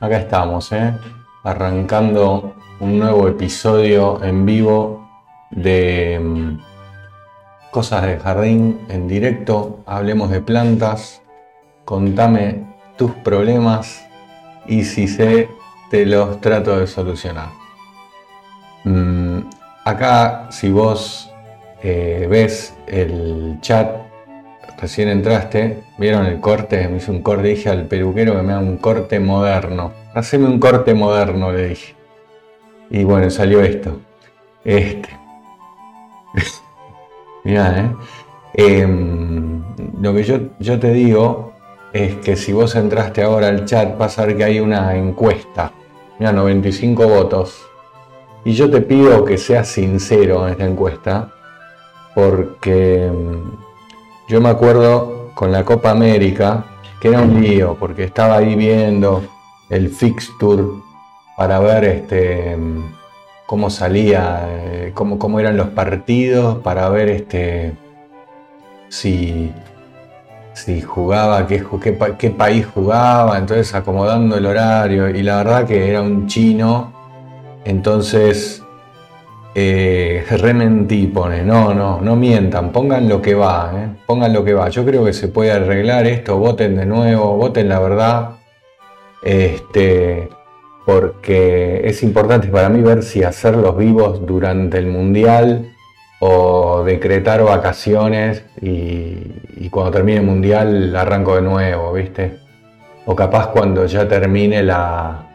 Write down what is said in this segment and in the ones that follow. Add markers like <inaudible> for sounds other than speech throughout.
acá estamos, ¿eh? arrancando un nuevo episodio en vivo de mm, Cosas de Jardín en directo. Hablemos de plantas, contame tus problemas y si sé, te los trato de solucionar. Mm, acá, si vos eh, ves el chat recién entraste, vieron el corte, me hizo un corte, dije al peluquero que me haga un corte moderno. Haceme un corte moderno, le dije. Y bueno, salió esto. Este. <laughs> Mirá, ¿eh? Em, lo que yo, yo te digo es que si vos entraste ahora al chat, vas a ver que hay una encuesta. Mira, 95 votos. Y yo te pido que seas sincero en esta encuesta, porque em, yo me acuerdo con la Copa América, que era un lío, porque estaba ahí viendo el fixture para ver este, cómo salía, eh, cómo, cómo eran los partidos, para ver este, si, si jugaba, qué, qué país jugaba, entonces acomodando el horario. Y la verdad que era un chino, entonces eh, rementí, pone, no, no, no mientan, pongan lo que va, eh, pongan lo que va. Yo creo que se puede arreglar esto, voten de nuevo, voten la verdad, este, porque es importante para mí ver si hacerlos vivos durante el mundial o decretar vacaciones y, y cuando termine el mundial arranco de nuevo, ¿viste? O capaz cuando ya termine la,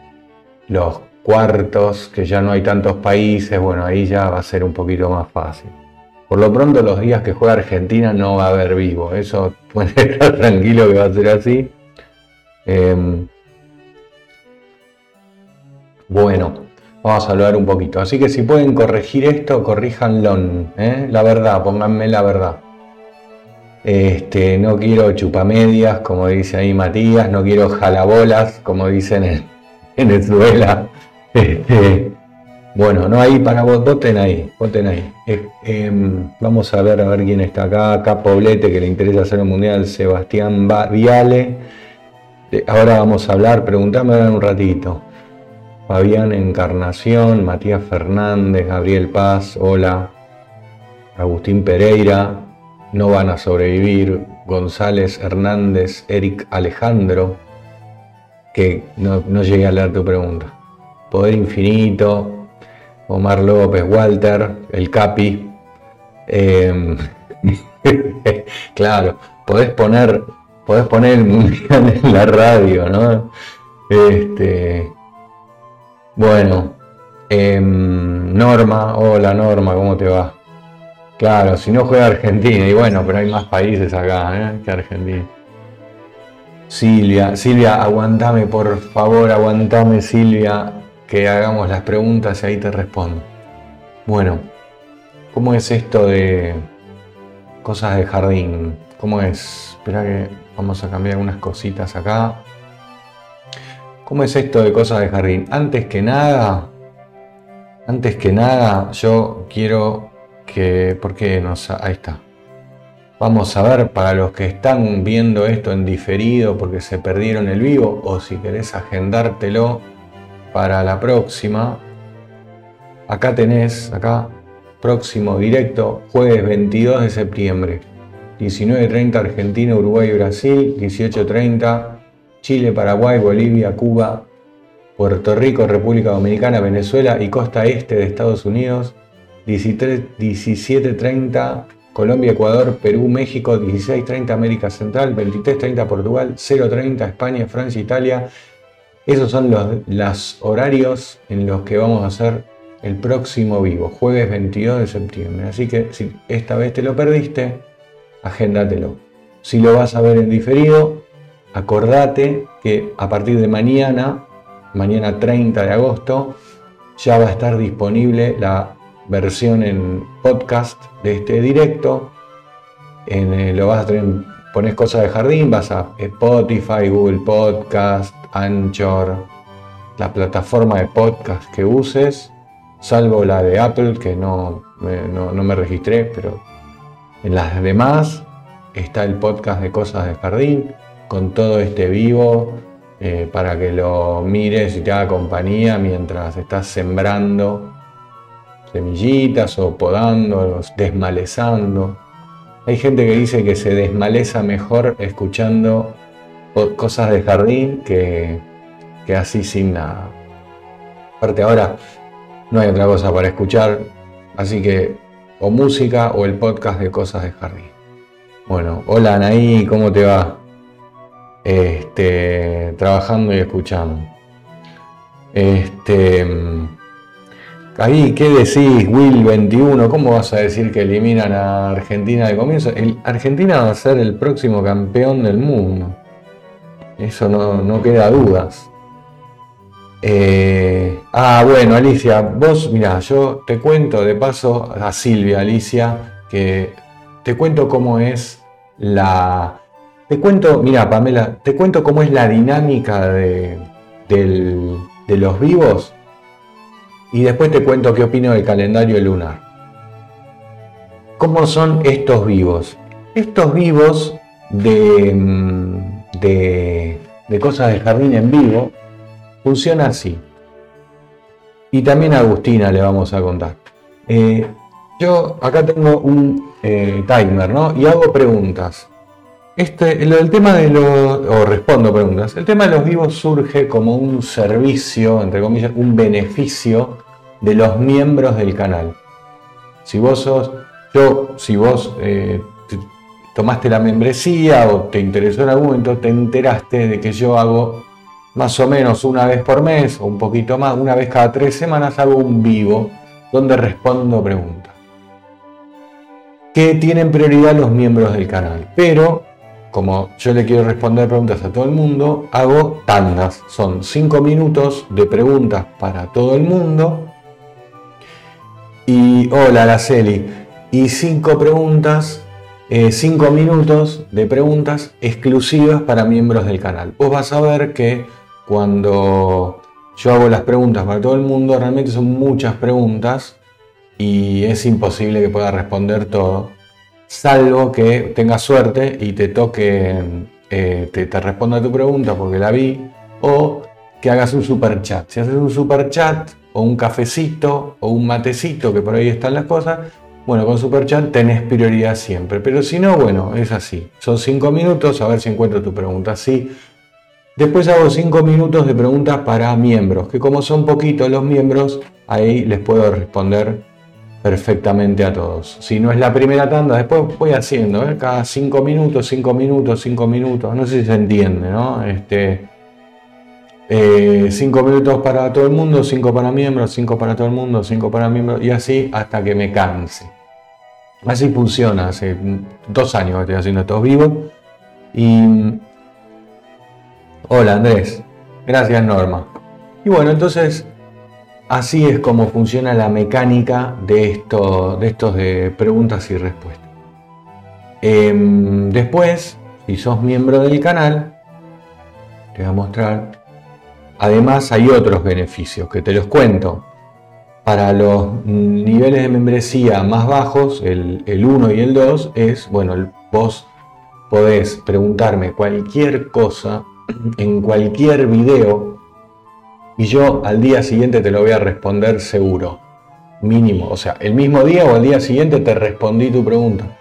los cuartos, que ya no hay tantos países, bueno, ahí ya va a ser un poquito más fácil. Por lo pronto los días que juega Argentina no va a haber vivo, eso <laughs> puede estar tranquilo que va a ser así. Em, bueno, vamos a hablar un poquito. Así que si pueden corregir esto, corríjanlo. ¿eh? La verdad, pónganme la verdad. Este, no quiero chupamedias, como dice ahí Matías, no quiero jalabolas, como dicen en Venezuela. Este, bueno, no hay para vos, voten ahí, voten ahí. Eh, em, vamos a ver a ver quién está acá. Acá Poblete, que le interesa hacer un mundial, Sebastián Viale. Eh, ahora vamos a hablar, preguntame un ratito. Fabián Encarnación, Matías Fernández, Gabriel Paz, hola. Agustín Pereira, no van a sobrevivir. González Hernández, Eric Alejandro, que no, no llegué a leer tu pregunta. Poder Infinito, Omar López, Walter, el Capi. Em, <laughs> claro, podés poner, podés poner en la radio, ¿no? Este, bueno, em, Norma, hola Norma, ¿cómo te va? Claro, si no juega Argentina, y bueno, pero hay más países acá ¿eh? que Argentina. Silvia, Silvia, aguantame, por favor, aguantame, Silvia que hagamos las preguntas y ahí te respondo. Bueno, ¿cómo es esto de cosas de jardín? ¿Cómo es? Espera que vamos a cambiar algunas cositas acá. ¿Cómo es esto de cosas de jardín? Antes que nada, antes que nada, yo quiero que, ¿por qué nos, ahí está. Vamos a ver para los que están viendo esto en diferido porque se perdieron el vivo o si querés agendártelo para la próxima. Acá tenés, acá, próximo directo, jueves 22 de septiembre. 19.30 Argentina, Uruguay y Brasil. 18.30 Chile, Paraguay, Bolivia, Cuba, Puerto Rico, República Dominicana, Venezuela y costa este de Estados Unidos. 17.30 Colombia, Ecuador, Perú, México. 16.30 América Central. 23.30 Portugal. 0.30 España, Francia, Italia. Esos son los, horarios en los que vamos a hacer el próximo vivo, jueves 22 de septiembre. Así que si esta vez te lo perdiste, agéndatelo. Si lo vas a ver en diferido, acordate que a partir de mañana, mañana 30 de agosto, ya va a estar disponible la versión en podcast de este directo. En, lo vas a tener, pones cosas de jardín, vas a Spotify, Google Podcast, Anchor, la plataforma de podcast que uses, salvo la de Apple, que no me, no, me registré, pero en las demás está el podcast de Cosas de Jardín, con todo este vivo, eh, para que lo mires y te haga compañía mientras estás sembrando semillitas o podando, desmalezando. Hay gente que dice que se desmaleza mejor escuchando cosas de jardín que, que así sin nada. Aparte ahora no hay otra cosa para escuchar, así que o música o el podcast de cosas de jardín. Bueno, hola Anaí, ¿cómo te va? Este, trabajando y escuchando. Este, ahí, ¿qué decís, Will 21? ¿Cómo vas a decir que eliminan a Argentina de comienzo? Argentina va a ser el próximo campeón del mundo. Eso no, no queda dudas. Eh, ah, bueno, Alicia, vos, mira, yo te cuento de paso a Silvia, Alicia, que te cuento cómo es la... Te cuento, mira, Pamela, te cuento cómo es la dinámica de, de los vivos y después te cuento qué opino del calendario lunar. ¿Cómo son estos vivos? Estos vivos de, mm, de, de cosas de jardín en vivo Funciona así. Y también a Agustina le vamos a contar. Eh, yo acá tengo un eh, timer, ¿no? Y hago preguntas. Este, el tema de los, o respondo preguntas. El tema de los vivos surge como un servicio, entre comillas, un beneficio de los miembros del canal. Si vos sos, yo, si vos eh, tomaste la membresía o te interesó en algún momento, te enteraste de que yo hago más o menos una vez por mes o un poquito más, una vez cada tres semanas hago un vivo donde respondo preguntas. Que tienen prioridad los miembros del canal. Pero, como yo le quiero responder preguntas a todo el mundo, hago tandas. Son cinco minutos de preguntas para todo el mundo. Y hola, Araceli. Y cinco preguntas eh, cinco minutos de preguntas exclusivas para miembros del canal. Vos vas a ver que cuando yo hago las preguntas para todo el mundo, realmente son muchas preguntas y es imposible que pueda responder todo, salvo que tengas suerte y te toque, eh, te, responda tu pregunta porque la vi, o que hagas un super chat. Si haces un super chat o un cafecito o un matecito, que por ahí están las cosas, bueno, con super chat tenés prioridad siempre. Pero si no, bueno, es así. Son cinco minutos, a ver si encuentro tu pregunta. Sí, Después hago 5 minutos de preguntas para miembros, que como son poquitos los miembros, ahí les puedo responder perfectamente a todos. Si no es la primera tanda, después voy haciendo, ¿eh? cada 5 minutos, 5 minutos, 5 minutos, no sé si se entiende, ¿no? Este, 5 eh, minutos para todo el mundo, 5 para miembros, 5 para todo el mundo, 5 para miembros, y así hasta que me canse. Así funciona, hace dos años que estoy haciendo estos vivos. Y Hola Andrés, gracias Norma. Y bueno, entonces así es como funciona la mecánica de, esto, de estos de preguntas y respuestas. Em, después, si sos miembro del canal, te voy a mostrar. Además hay otros beneficios que te los cuento. Para los niveles de membresía más bajos, el, el 1 y el 2, es, bueno, vos podés preguntarme cualquier cosa en cualquier video y yo al día siguiente te lo voy a responder seguro. Mínimo. O sea, el mismo día o al día siguiente te respondí tu pregunta.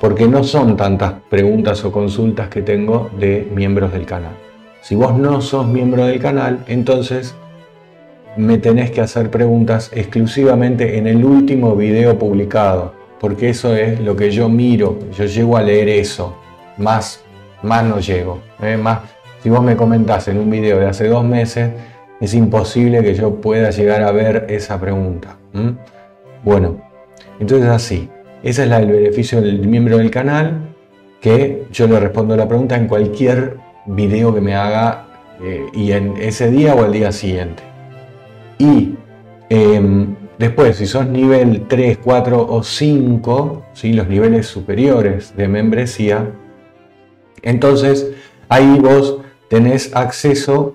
Porque no son tantas preguntas o consultas que tengo de miembros del canal. Si vos no sos miembro del canal, entonces me tenés que hacer preguntas exclusivamente en el último video publicado. Porque eso es lo que yo miro. Yo llego a leer eso. Más más no llego. ¿eh? Más, si vos me comentás en un video de hace dos meses, es imposible que yo pueda llegar a ver esa pregunta. Bueno, entonces así, esa es del beneficio del miembro del canal, que yo le respondo la pregunta en cualquier video que me haga eh, y en ese día o el día siguiente. Y em, después, si sos nivel 3, 4 o 5, ¿sí? los niveles superiores de membresía, entonces, ahí vos tenés acceso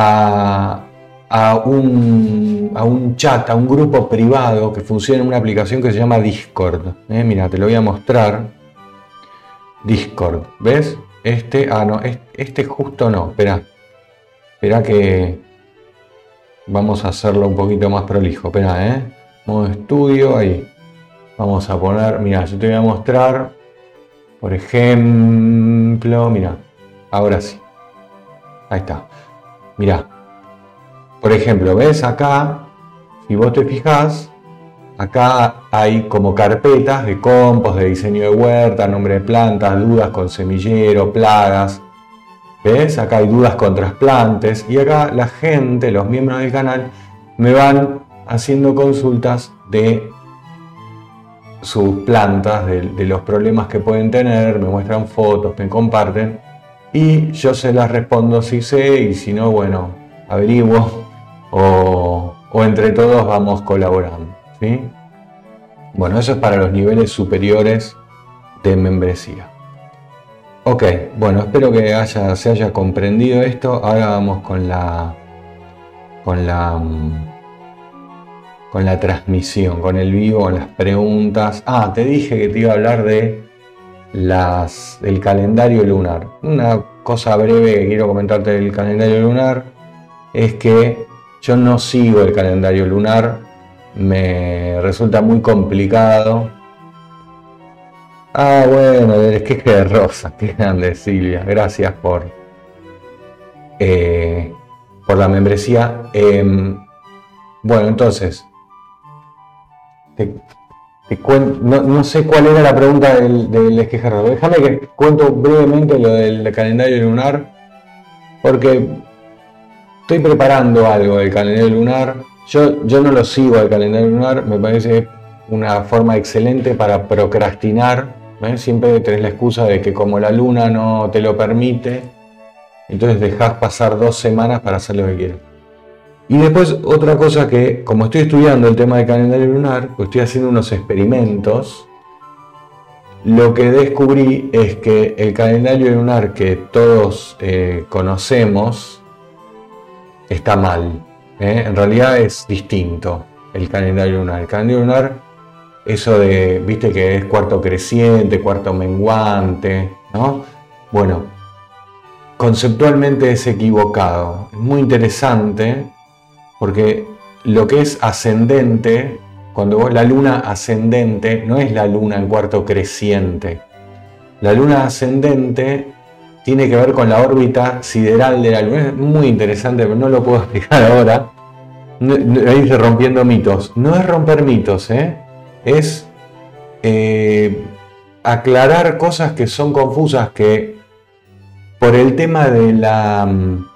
a, un, chat, a un grupo privado que funciona en una aplicación que se llama Discord. ¿eh? Mira, te lo voy a mostrar. Discord, ¿ves? Este, ah, no, este justo no, espera. Espera que vamos a hacerlo un poquito más prolijo. Espera, ¿eh? Modo estudio, ahí. Vamos a poner, mira, yo te voy a mostrar, por ejemplo, mira, ahora sí. Ahí está. Mira, por ejemplo, ves acá, si vos te fijas, acá hay como carpetas de compost, de diseño de huerta, nombre de plantas, dudas con semillero, plagas. ¿Ves? Acá hay dudas con trasplantes. Y acá la gente, los miembros del canal, me van haciendo consultas de sus plantas, de, de los problemas que pueden tener, me muestran fotos, me comparten. Y yo se las respondo si sé y si no, bueno, averiguo o, entre todos vamos colaborando. ¿sí? Bueno, eso es para los niveles superiores de membresía. Ok, bueno, espero que haya, se haya comprendido esto. Ahora vamos con la, con la, con la transmisión, con el vivo, con las preguntas. Ah, te dije que te iba a hablar de las, del calendario lunar. Una cosa breve que quiero comentarte del calendario lunar es que yo no sigo el calendario lunar, me resulta muy complicado. Ah, bueno, es que rosa, qué grande Silvia, gracias por, eh, por la membresía. Em, bueno, entonces, no, sé cuál era la pregunta del, del esquejerro. Déjame que cuento brevemente lo del calendario lunar, porque estoy preparando algo del calendario lunar. Yo, yo no lo sigo al calendario lunar, me parece una forma excelente para procrastinar. Siempre tenés la excusa de que como la luna no te lo permite, entonces dejás pasar dos semanas para hacer lo que quieres. Y después otra cosa que, como estoy estudiando el tema del calendario lunar, pues estoy haciendo unos experimentos, lo que descubrí es que el calendario lunar que todos eh, conocemos, está mal. ¿eh? En realidad es distinto el calendario lunar. El calendario lunar, eso de, viste que es cuarto creciente, cuarto menguante, ¿no? Bueno, conceptualmente es equivocado. Es muy interesante porque lo que es ascendente, cuando la luna ascendente, no es la luna en cuarto creciente. La luna ascendente tiene que ver con la órbita sideral de la Luna. Es muy interesante, pero no lo puedo <laughs> explicar ahora. Ahí rompiendo mitos. No es romper mitos, ¿eh? es eh, aclarar cosas que son confusas, que por el tema de la, mm,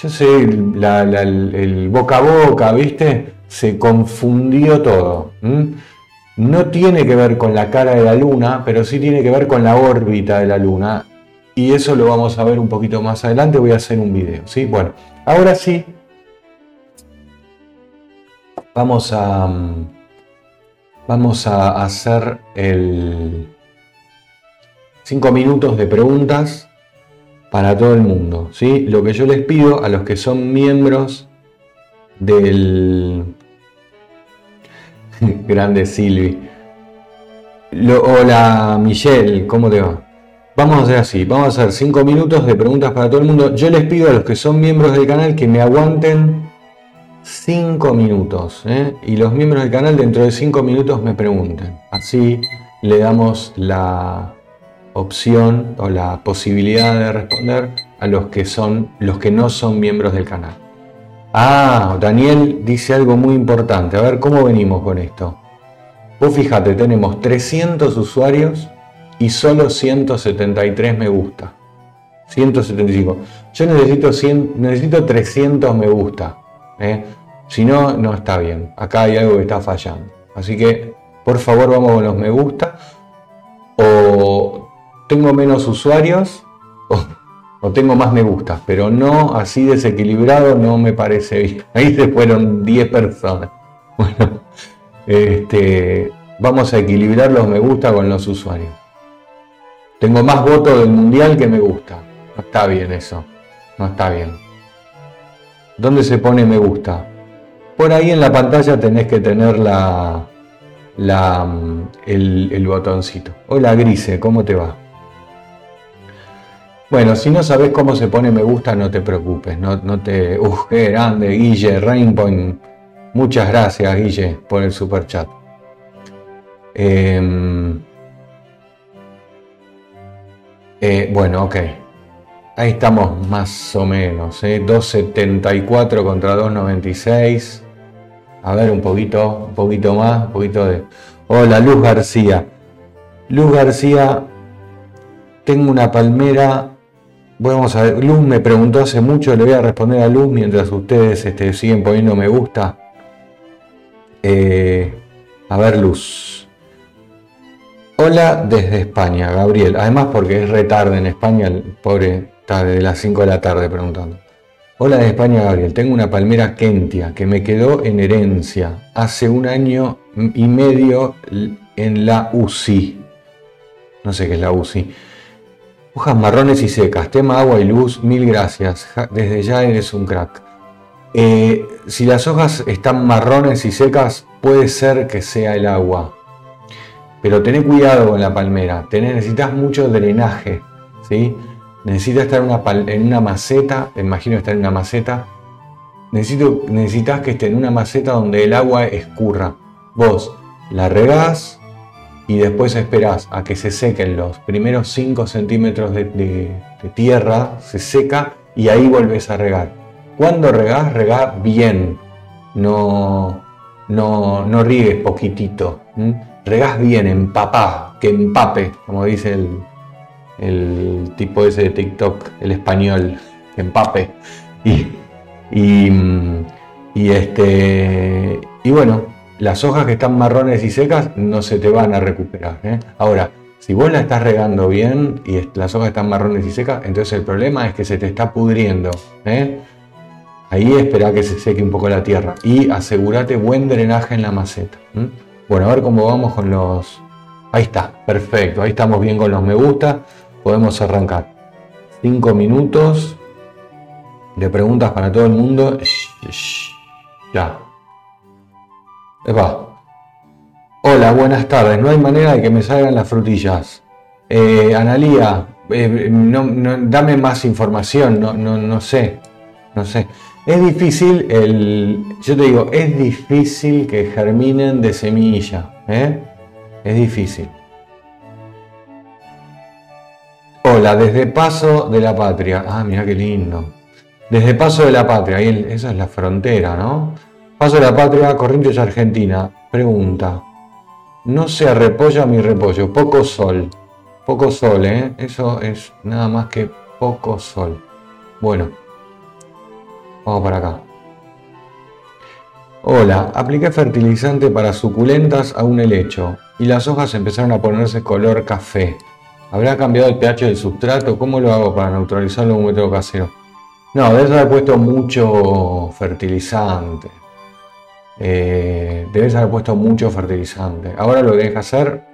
yo sé, el boca a boca, ¿viste? Se confundió todo. No tiene que ver con la cara de la luna, pero sí tiene que ver con la órbita de la luna y eso lo vamos a ver un poquito más adelante, voy a hacer un video, ¿sí? Bueno, ahora sí, vamos a, vamos a hacer el 5 minutos de preguntas para todo el mundo, ¿sí? Lo que yo les pido a los que son miembros del... <laughs> Grande Silvi. hola Michelle, ¿cómo te va? Vamos a hacer así, vamos a hacer 5 minutos de preguntas para todo el mundo. Yo les pido a los que son miembros del canal que me aguanten 5 minutos. ¿eh? Y los miembros del canal dentro de 5 minutos me pregunten. Así le damos la opción o la posibilidad de responder a los que son los que no son miembros del canal. Ah, Daniel dice algo muy importante. A ver cómo venimos con esto. Vos fíjate, tenemos 300 usuarios y solo 173 me gusta. 175. Yo necesito, 100, necesito 300 me gusta. ¿eh? Si no, no está bien. Acá hay algo que está fallando. Así que, por favor, vamos con los me gusta. O tengo menos usuarios o, tengo más me gusta. Pero no así desequilibrado no me parece bien. <laughs> Ahí se fueron 10 personas. Bueno, este, vamos a equilibrar los me gusta con los usuarios. Tengo más votos del mundial que me gusta. No está bien eso. No está bien. ¿Dónde se pone me gusta? Por ahí en la pantalla tenés que tener la, la, el, el botoncito. Hola Grise, ¿cómo te va? Bueno, si no sabes cómo se pone me gusta, no te preocupes. No, no te. Uf, grande, Guille Rainpoint. Muchas gracias, Guille, por el super chat. Em, eh, bueno, ok. Ahí estamos más o menos. ¿eh? 2.74 contra 2.96. A ver, un poquito, un poquito más, un poquito de. Hola, Luz García. Luz García, tengo una palmera. Vamos a ver, Luz me preguntó hace mucho, le voy a responder a Luz mientras ustedes este, siguen poniendo me gusta. Eh, a ver, Luz. Hola desde España, Gabriel. Además porque es retarde en España, el pobre está desde las 5 de la tarde preguntando. Hola desde España, Gabriel. Tengo una palmera Kentia que me quedó en herencia hace un año y medio en la UCI. No sé qué es la UCI. Hojas marrones y secas, tema agua y luz, mil gracias. Desde ya eres un crack. Eh, si las hojas están marrones y secas, puede ser que sea el agua. Pero ten cuidado con la palmera, necesitas mucho drenaje. ¿sí? Necesitas estar en una maceta, te imagino estar en una maceta. Necesitas que esté en una maceta donde el agua escurra. Vos la regás y después esperás a que se sequen los primeros 5 centímetros de, tierra, se seca y ahí volvés a regar. Cuando regás, regás bien. No, no, no riegues poquitito. Regás bien, empapá, que empape, como dice el, tipo ese de TikTok, el español, que empape. Y, y, este, y bueno, las hojas que están marrones y secas no se te van a recuperar. ¿eh? Ahora, si vos la estás regando bien y las hojas están marrones y secas, entonces el problema es que se te está pudriendo. ¿eh? Ahí espera que se seque un poco la tierra y asegúrate buen drenaje en la maceta. Bueno, a ver cómo vamos con los... Ahí está, perfecto, ahí estamos bien con los me gusta. Podemos arrancar. Cinco minutos de preguntas para todo el mundo. Ya. Hola, buenas tardes. No hay manera de que me salgan las frutillas. Eh, Analía, eh, dame más información, no, no, no sé. No sé. Es difícil, el, yo te digo, es difícil que germinen de semilla. ¿eh? Es difícil. Hola, desde Paso de la Patria. Ah, mira qué lindo. Desde Paso de la Patria, ahí esa es la frontera, ¿no? Paso de la Patria, Corrientes, Argentina. Pregunta. No se repolla mi repollo, poco sol. Poco sol, ¿eh? Eso es nada más que poco sol. Bueno. Vamos para acá. Hola, apliqué fertilizante para suculentas a un helecho y las hojas empezaron a ponerse color café. ¿Habrá cambiado el pH del sustrato? ¿Cómo lo hago para neutralizarlo con un método casero? No, debes haber puesto mucho fertilizante. Eh, debes haber puesto mucho fertilizante. Ahora lo que tienes que hacer,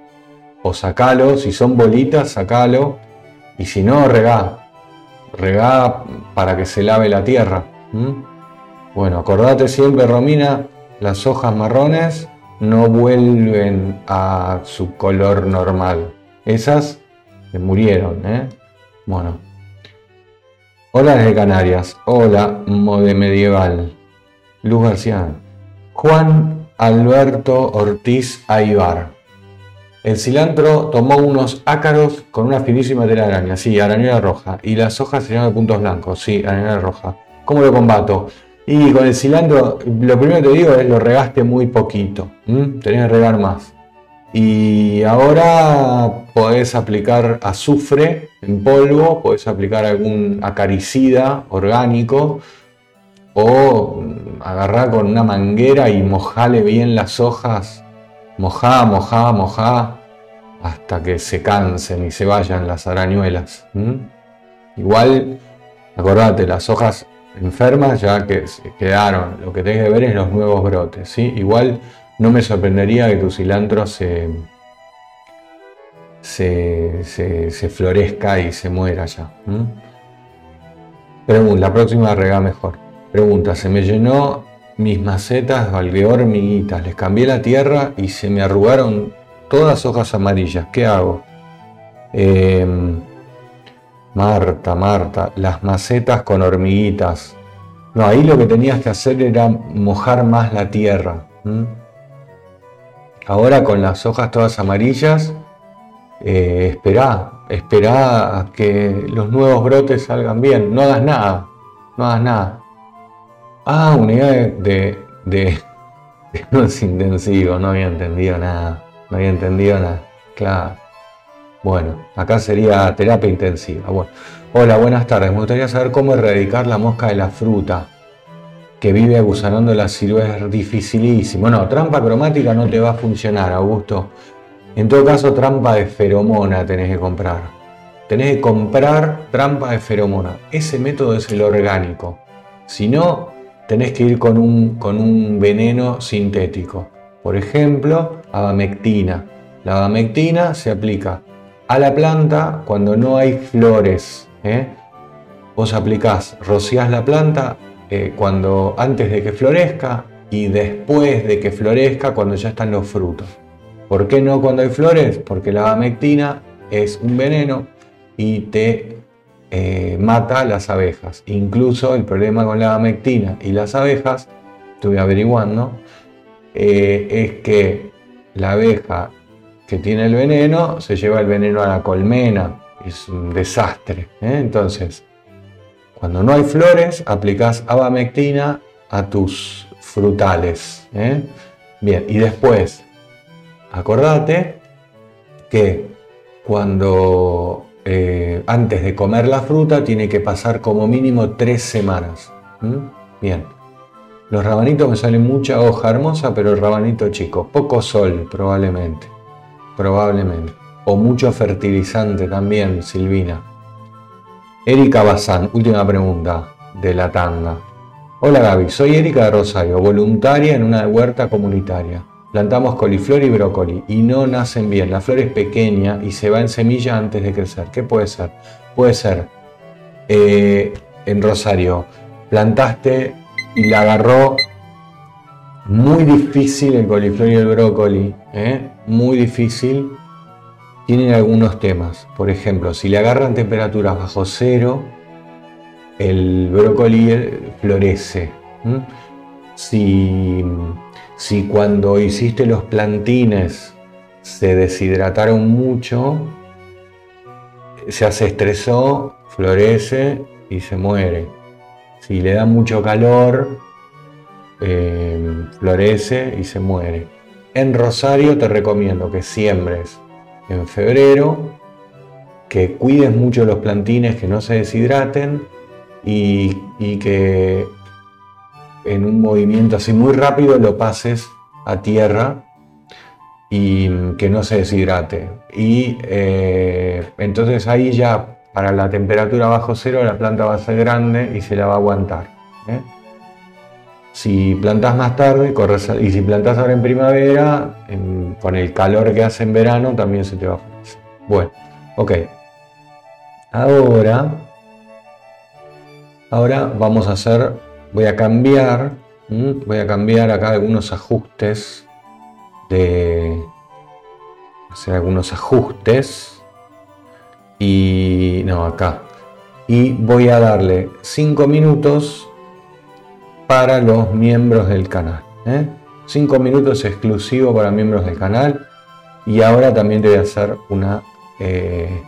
o sacalo, si son bolitas, sacalo. Y si no, regá. Regá para que se lave la tierra. Bueno, acordate siempre, Romina, las hojas marrones no vuelven a su color normal. Esas murieron, ¿eh? Bueno. Hola desde Canarias. Hola, Mode Medieval. Luz García. Juan Alberto Ortiz Aibar. El cilantro tomó unos ácaros con una finísima tela de araña, sí, araña roja, y las hojas se llaman de puntos blancos, sí, araña roja. ¿Cómo lo combato? Y con el cilantro, lo primero que te digo es lo regaste muy poquito. Tenés que regar más. Y ahora podés aplicar azufre en polvo, podés aplicar algún acaricida orgánico o agarrar con una manguera y mojale bien las hojas. Mojá, mojá, mojá hasta que se cansen y se vayan las arañuelas. Igual, acordate, las hojas enfermas ya que se quedaron. Lo que tenés que ver es los nuevos brotes. ¿sí? Igual no me sorprendería que tu cilantro se, se, florezca y se muera ya. Pregunta, la próxima rega mejor. Pregunta, se me llenó mis macetas alveor hormiguitas, les cambié la tierra y se me arrugaron todas hojas amarillas. ¿Qué hago? Em, Marta, Marta, las macetas con hormiguitas. No, ahí lo que tenías que hacer era mojar más la tierra. Ahora con las hojas todas amarillas, eh, espera, espera a que los nuevos brotes salgan bien. No hagas nada, no hagas nada. Ah, unidad de, de, de, <laughs> intensivo, no había entendido nada, no había entendido nada, claro. Bueno, acá sería terapia intensiva. Bueno, hola, buenas tardes. Me gustaría saber cómo erradicar la mosca de la fruta que vive agusanando la ciruela. Es dificilísimo. No, trampa cromática no te va a funcionar, Augusto. En todo caso, trampa de feromona tenés que comprar. Tenés que comprar trampa de feromona. Ese método es el orgánico. Si no, tenés que ir con un, con un veneno sintético. Por ejemplo, abamectina. La abamectina se aplica a la planta cuando no hay flores. ¿eh? Vos aplicás, rociás la planta eh, cuando, antes de que florezca y después de que florezca cuando ya están los frutos. ¿Por qué no cuando hay flores? Porque la abamectina es un veneno y te eh, mata las abejas. Incluso el problema con la abamectina y las abejas, estuve averiguando, es que la abeja que tiene el veneno se lleva el veneno a la colmena. Es un desastre. ¿eh? Entonces, cuando no hay flores, aplicas abamectina a tus frutales. ¿eh? Bien, y después, acordate que cuando eh, antes de comer la fruta tiene que pasar como mínimo tres semanas. Bien. Los rabanitos me salen mucha hoja hermosa, pero el rabanito chico, poco sol probablemente probablemente. O mucho fertilizante también, Silvina. Erika Bazán, última pregunta de la tanga. Hola Gaby, soy Erika de Rosario, voluntaria en una huerta comunitaria. Plantamos coliflor y brócoli y no nacen bien. La flor es pequeña y se va en semilla antes de crecer. ¿Qué puede ser? Puede ser eh, en Rosario, plantaste y la agarró muy difícil el coliflor y el brócoli, ¿eh? muy difícil. Tienen algunos temas. Por ejemplo, si le agarran temperaturas bajo cero, el brócoli florece. Si, si cuando hiciste los plantines se deshidrataron mucho, se hace estresó, florece y se muere. Si le da mucho calor, eh, florece y se muere. En Rosario te recomiendo que siembres en febrero, que cuides mucho los plantines, que no se deshidraten y, que en un movimiento así muy rápido lo pases a tierra y que no se deshidrate. Y eh, entonces ahí ya para la temperatura bajo cero la planta va a ser grande y se la va a aguantar. ¿eh? Si plantas más tarde, corres, y si plantas ahora en primavera, con el calor que hace en verano, también se te va a florecer. Bueno, ok. Ahora, ahora vamos a hacer, voy a cambiar, voy a cambiar acá algunos ajustes de, hacer algunos ajustes y no acá y voy a darle 5 minutos para los miembros del canal. ¿eh? Cinco minutos exclusivo para miembros del canal. Y ahora también te voy a hacer una... Eh,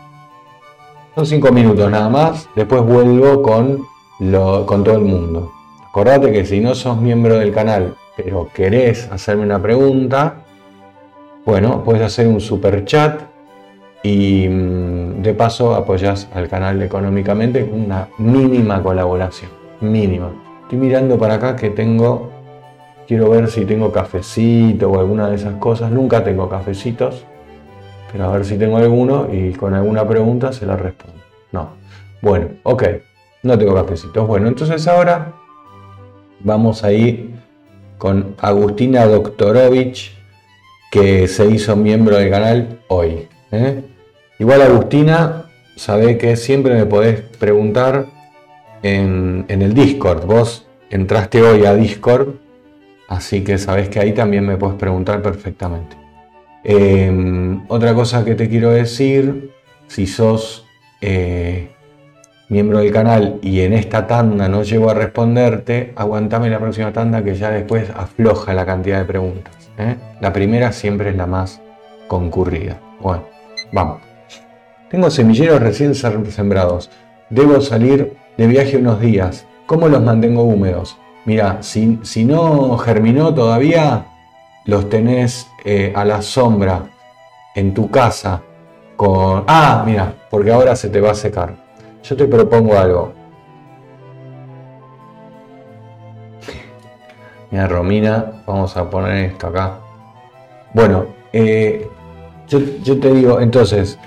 son cinco minutos nada más. Después vuelvo con, lo, con todo el mundo. Acordate que si no sos miembro del canal, pero querés hacerme una pregunta, bueno, puedes hacer un super chat y mm, de paso apoyas al canal económicamente con una mínima colaboración. Mínima. Estoy mirando para acá que tengo, quiero ver si tengo cafecito o alguna de esas cosas. Nunca tengo cafecitos, pero a ver si tengo alguno y con alguna pregunta se la respondo. No. Bueno, ok, no tengo cafecitos. Bueno, entonces ahora vamos a ir con Agustina Doktorovich, que se hizo miembro del canal hoy. ¿eh? Igual Agustina, sabe que siempre me podés preguntar en, el Discord. Vos entraste hoy a Discord, así que sabes que ahí también me puedes preguntar perfectamente. Em, otra cosa que te quiero decir, si sos eh, miembro del canal y en esta tanda no llego a responderte, aguantame la próxima tanda que ya después afloja la cantidad de preguntas. ¿eh? La primera siempre es la más concurrida. Bueno, vamos. Tengo semilleros recién sembrados. Debo salir de viaje unos días. ¿Cómo los mantengo húmedos? Mira, si, si no germinó todavía, los tenés eh, a la sombra en tu casa con... Ah, mira, porque ahora se te va a secar. Yo te propongo algo. Mira, Romina, vamos a poner esto acá. Bueno, eh, yo, te digo, entonces,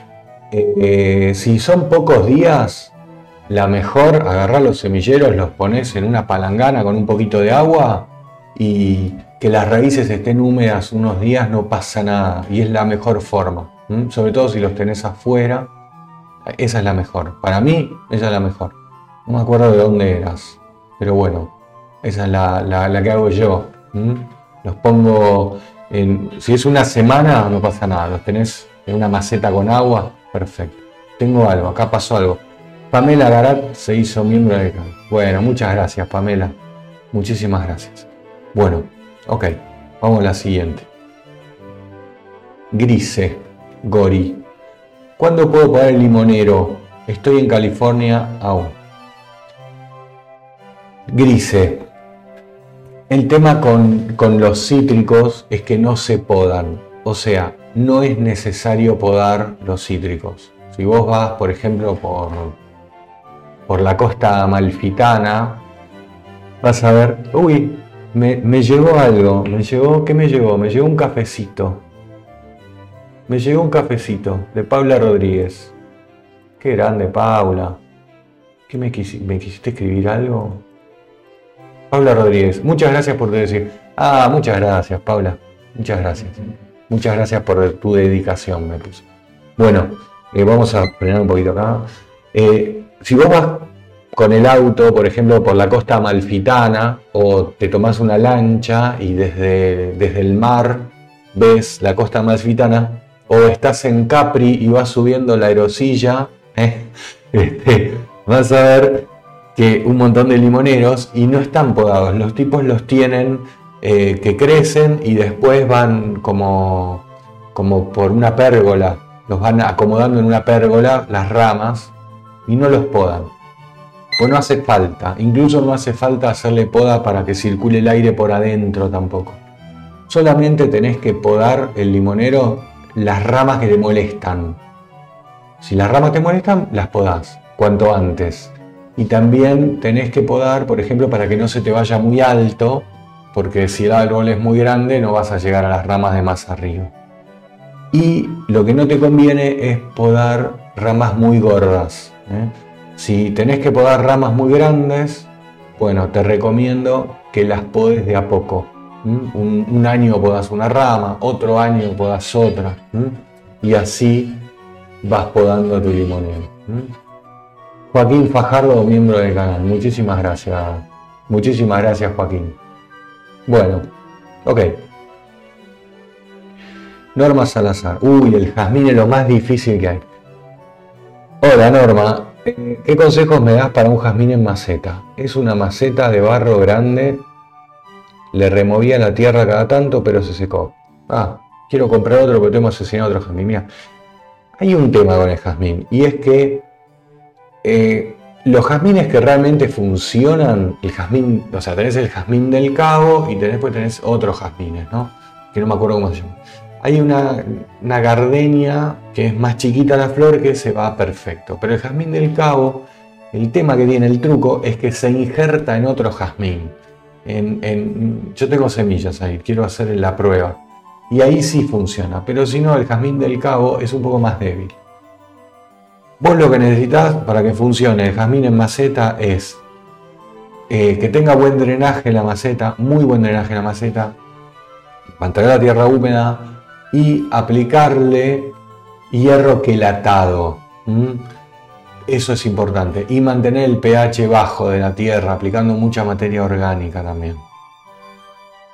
eh, si son pocos días, la mejor, agarrar los semilleros, los pones en una palangana con un poquito de agua y que las raíces estén húmedas unos días no pasa nada y es la mejor forma. Sobre todo si los tenés afuera, esa es la mejor. Para mí, esa es la mejor. No me acuerdo de dónde eras, pero bueno, esa es la, que hago yo. Los pongo, en, si es una semana, no pasa nada. Los tenés en una maceta con agua, perfecto. Tengo algo, acá pasó algo. Pamela Garat se hizo miembro del canal. Bueno, muchas gracias, Pamela. Muchísimas gracias. Bueno, ok, vamos a la siguiente. Grise, Gori. ¿Cuándo puedo poner el limonero? Estoy en California aún. Grise. El tema con, con los cítricos es que no se podan. O sea, no es necesario podar los cítricos. Si vos vas, por ejemplo, por por la costa malfitana, vas a ver, uy, me, llegó algo, me llegó, ¿qué me llegó? Me llegó un cafecito. Me llegó un cafecito de Paula Rodríguez. Qué grande, Paula. ¿Qué me, me quisiste escribir algo? Paula Rodríguez, muchas gracias por decir. Ah, muchas gracias, Paula. Muchas gracias. Muchas gracias por tu dedicación, me puso. Bueno, eh, vamos a frenar un poquito acá. Eh, si vos vas con el auto, por ejemplo, por la costa malfitana, o te tomás una lancha y desde, desde el mar ves la costa malfitana, o estás en Capri y vas subiendo la erosilla, ¿eh? <laughs> este, vas a ver que un montón de limoneros y no están podados. Los tipos los tienen eh, que crecen y después van como, como por una pérgola, los van acomodando en una pérgola las ramas y no los podan. Pues no hace falta, incluso no hace falta hacerle poda para que circule el aire por adentro tampoco. Solamente tenés que podar el limonero las ramas que te molestan. Si las ramas te molestan, las podás cuanto antes. Y también tenés que podar, por ejemplo, para que no se te vaya muy alto, porque si el árbol es muy grande no vas a llegar a las ramas de más arriba. Y lo que no te conviene es podar ramas muy gordas. ¿eh? Si tenés que podar ramas muy grandes, bueno, te recomiendo que las podes de a poco. Un, año podas una rama, otro año podas otra. Y así vas podando tu limonero. Joaquín Fajardo, miembro del canal. Muchísimas gracias. Muchísimas gracias, Joaquín. Bueno, ok. Norma Salazar. Uy, el jazmín es lo más difícil que hay. Hola Norma, ¿qué consejos me das para un jazmín en maceta? Es una maceta de barro grande, le removía la tierra cada tanto, pero se secó. Ah, quiero comprar otro porque tengo asesinado otro jazmín. Mira, hay un tema con el jazmín y es que eh, los jazmines que realmente funcionan, el jazmín, o sea, tenés el jazmín del cabo y tenés, tenés otros jazmines, ¿no? Que no me acuerdo cómo se llama. Hay una, gardenia que es más chiquita la flor que se va perfecto, pero el jazmín del cabo, el tema que tiene el truco es que se injerta en otro jazmín. Yo tengo semillas ahí, quiero hacer la prueba. Y ahí sí funciona, pero si no, el jazmín del cabo es un poco más débil. Vos lo que necesitas para que funcione el jazmín en maceta es eh, que tenga buen drenaje la maceta, muy buen drenaje la maceta, mantener la tierra húmeda, y aplicarle hierro quelatado. Eso es importante. Y mantener el pH bajo de la tierra, aplicando mucha materia orgánica también.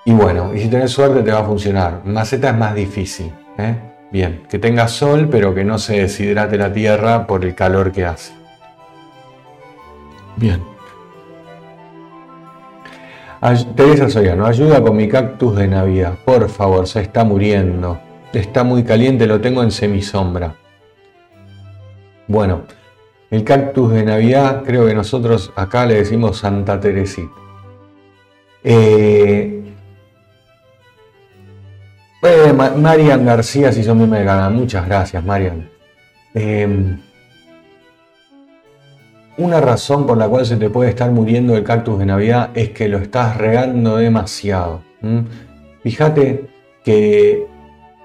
Y bueno, y si tenés suerte te va a funcionar. Maceta es más difícil. ¿eh? Bien, que tenga sol, pero que no se deshidrate la tierra por el calor que hace. Bien. Teresa Soyano, ayuda con mi cactus de Navidad. Por favor, se está muriendo. Está muy caliente, lo tengo en semisombra. Bueno, el cactus de Navidad, creo que nosotros acá le decimos Santa Teresita. Eh, Marian García, si son me gana. Muchas gracias, Marian. Em, una razón por la cual se te puede estar muriendo el cactus de Navidad es que lo estás regando demasiado. Fíjate que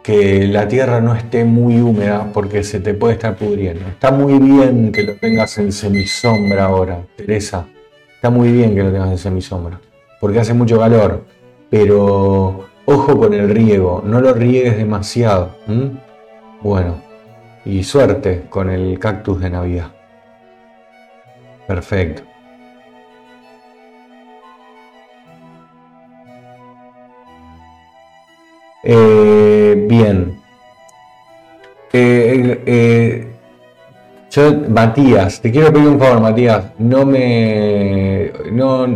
que la tierra no esté muy húmeda porque se te puede estar pudriendo. Está muy bien que lo tengas en semisombra ahora, Teresa. Está muy bien que lo tengas en semisombra porque hace mucho calor. Pero ojo con el riego, no lo riegues demasiado. Bueno, y suerte con el cactus de Navidad. Perfecto. Eh, bien. Eh, eh, yo, Matías, te quiero pedir un favor, Matías. No me. No,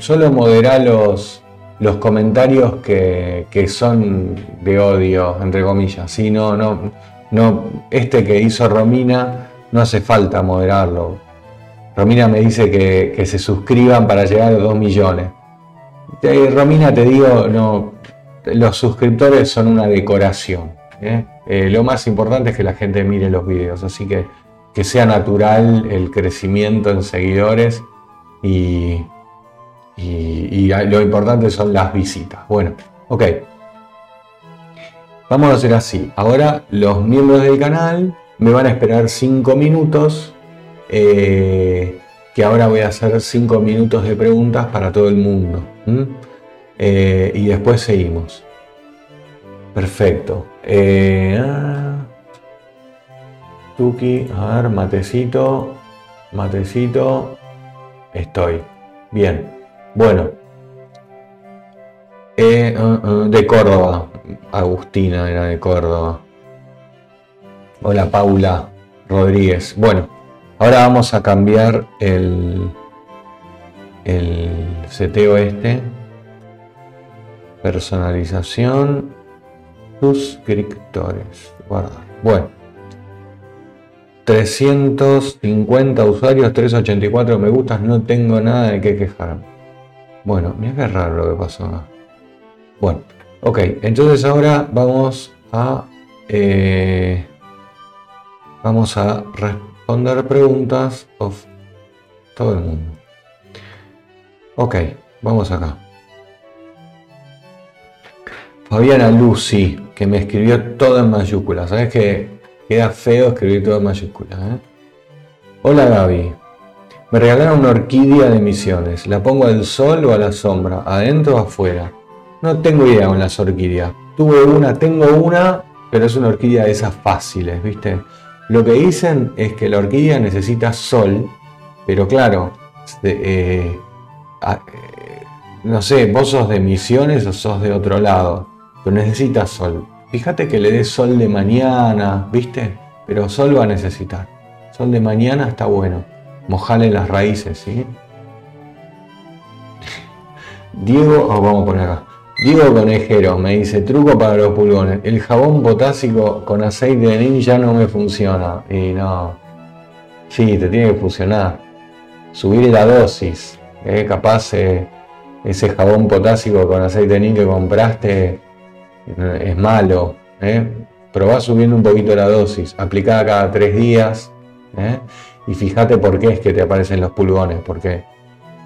solo modera los, los comentarios que, son de odio, entre comillas. Sí, no, no, no. Este que hizo Romina, no hace falta moderarlo. Romina me dice que, que se suscriban para llegar a los 2 millones. Romina, te digo, no, los suscriptores son una decoración. ¿eh? Eh, lo más importante es que la gente mire los videos, así que que sea natural el crecimiento en seguidores y, y, lo importante son las visitas. Bueno, ok. Vamos a hacer así. Ahora los miembros del canal me van a esperar 5 minutos. Eh, que ahora voy a hacer 5 minutos de preguntas para todo el mundo. Eh, y después seguimos. Perfecto. Eh, ah. Tuki, a ver, matecito, matecito. Estoy. Bien. Bueno. Eh, ah, ah, de Córdoba. Agustina era de Córdoba. Hola Paula Rodríguez. Bueno, ahora vamos a cambiar el, el seteo este Personalización. Suscriptores. Guardar. Bueno. 350 usuarios, 384 me gustas, no tengo nada de qué quejarme. Bueno, mira qué raro lo que pasó Bueno, ok, entonces ahora vamos a eh, vamos a responder preguntas of todo el mundo. Ok, vamos acá. Fabiana Lucy, que me escribió todo en mayúsculas. ¿Sabes que queda feo escribir todo en mayúsculas? Eh? Hola Gaby. Me regalaron una orquídea de misiones. ¿La pongo al sol o a la sombra? ¿Adentro o afuera? No tengo idea con las orquídeas. Tuve una, tengo una, pero es una orquídea de esas fáciles, ¿viste? Lo que dicen es que la orquídea necesita sol, pero claro, eh, eh, no sé, vos sos de misiones o sos de otro lado pero necesita sol. Fíjate que le dé sol de mañana, ¿viste? Pero sol va a necesitar. Sol de mañana está bueno. Mojale las raíces, ¿sí? <laughs> Diego, oh, vamos a poner acá. Diego Conejero me dice, truco para los pulgones. El jabón potásico con aceite de nin ya no me funciona. Y no. Sí, te tiene que funcionar. Subir la dosis. ¿eh? Capaz eh, ese jabón potásico con aceite de nin que compraste es malo. ¿eh? Probá subiendo un poquito la dosis, aplicada cada tres días. ¿eh? Y fíjate por qué es que te aparecen los pulgones, porque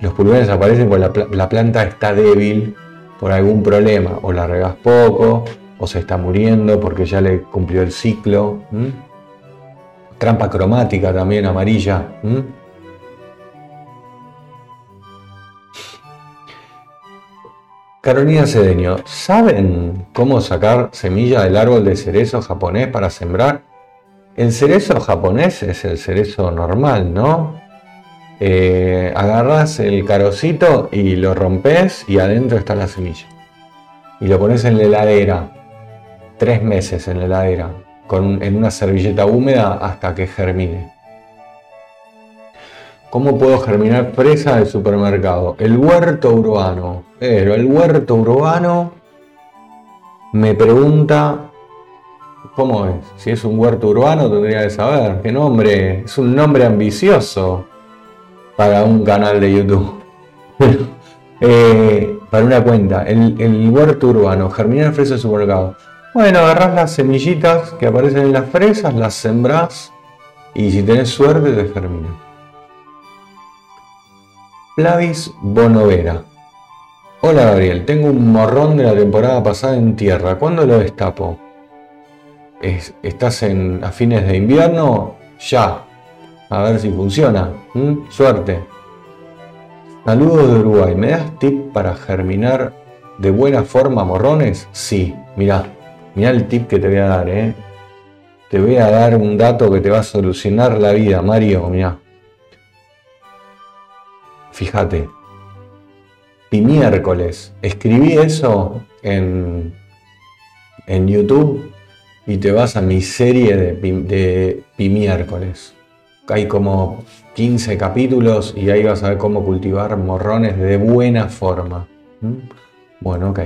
los pulgones aparecen cuando la, planta está débil por algún problema, o la regas poco, o se está muriendo porque ya le cumplió el ciclo. Trampa cromática también amarilla. Carolina Cedeño, ¿saben cómo sacar semilla del árbol de cerezo japonés para sembrar? El cerezo japonés es el cerezo normal, ¿no? Eh, agarras el carocito y lo rompes y adentro está la semilla. Y lo pones en la heladera, tres meses en la heladera, con, en una servilleta húmeda hasta que germine. ¿Cómo puedo germinar fresa del supermercado? El huerto urbano. Pero el huerto urbano me pregunta, ¿cómo es? Si es un huerto urbano tendría que saber. ¿Qué nombre? Es un nombre ambicioso para un canal de YouTube. <laughs> Eh, para una cuenta, el, huerto urbano, germinar fresas del supermercado. Bueno, agarrás las semillitas que aparecen en las fresas, las sembrás y si tenés suerte te germinan. Flavis Bonovera. Hola Gabriel, tengo un morrón de la temporada pasada en tierra. ¿Cuándo lo destapo? ¿Estás en, a fines de invierno? Ya. A ver si funciona. ¿Mm? Suerte. Saludos de Uruguay. ¿Me das tip para germinar de buena forma morrones? Sí. Mirá, mirá el tip que te voy a dar, ¿eh? Te voy a dar un dato que te va a solucionar la vida, Mario. Mirá. Fíjate, miércoles escribí eso en, en YouTube y te vas a mi serie de, de Pimiércoles. Hay como 15 capítulos y ahí vas a ver cómo cultivar morrones de buena forma. ¿Mm? Bueno, ok.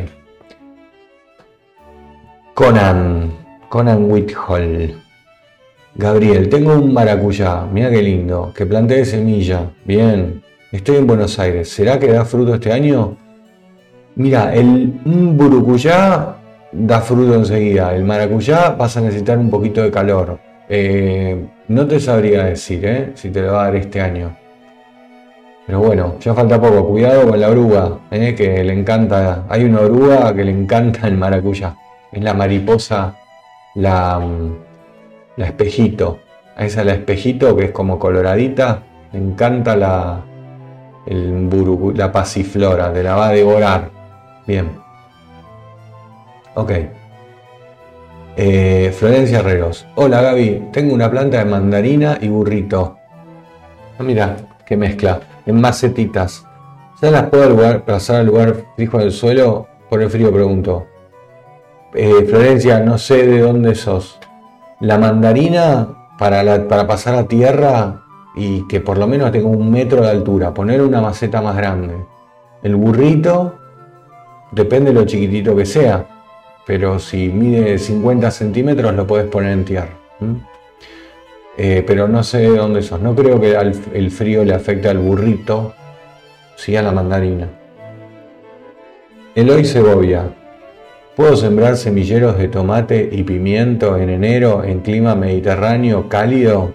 Conan, Conan Whithall. Gabriel, tengo un maracuyá, mira qué lindo, que planté semilla. Bien, Estoy en Buenos Aires. ¿Será que da fruto este año? Mira, el burucuyá da fruto enseguida. El maracuyá vas a necesitar un poquito de calor. Eh, no te sabría decir ¿eh? si te lo va a dar este año. Pero bueno, ya falta poco. Cuidado con la oruga, ¿eh? que le encanta. Hay una oruga que le encanta el maracuyá. Es la mariposa, la, la espejito. Esa es la espejito que es como coloradita. Le encanta la, el la pasiflora, te la va a devorar. Bien. Ok. Eh, Florencia Herreros. Hola Gaby, tengo una planta de mandarina y burrito. Ah, mira, qué mezcla. En macetitas. ¿Ya las puedo pasar al lugar fijo del suelo? Por el frío pregunto. Eh, Florencia, no sé de dónde sos. La mandarina para, para pasar a tierra y que por lo menos tenga un metro de altura, poner una maceta más grande. El burrito depende de lo chiquitito que sea, pero si mide 50 centímetros lo puedes poner en tierra. Eh, pero no sé de dónde sos. No creo que el frío le afecte al burrito, sí a la mandarina. Eloy Segovia. ¿Puedo sembrar semilleros de tomate y pimiento en enero en clima mediterráneo cálido?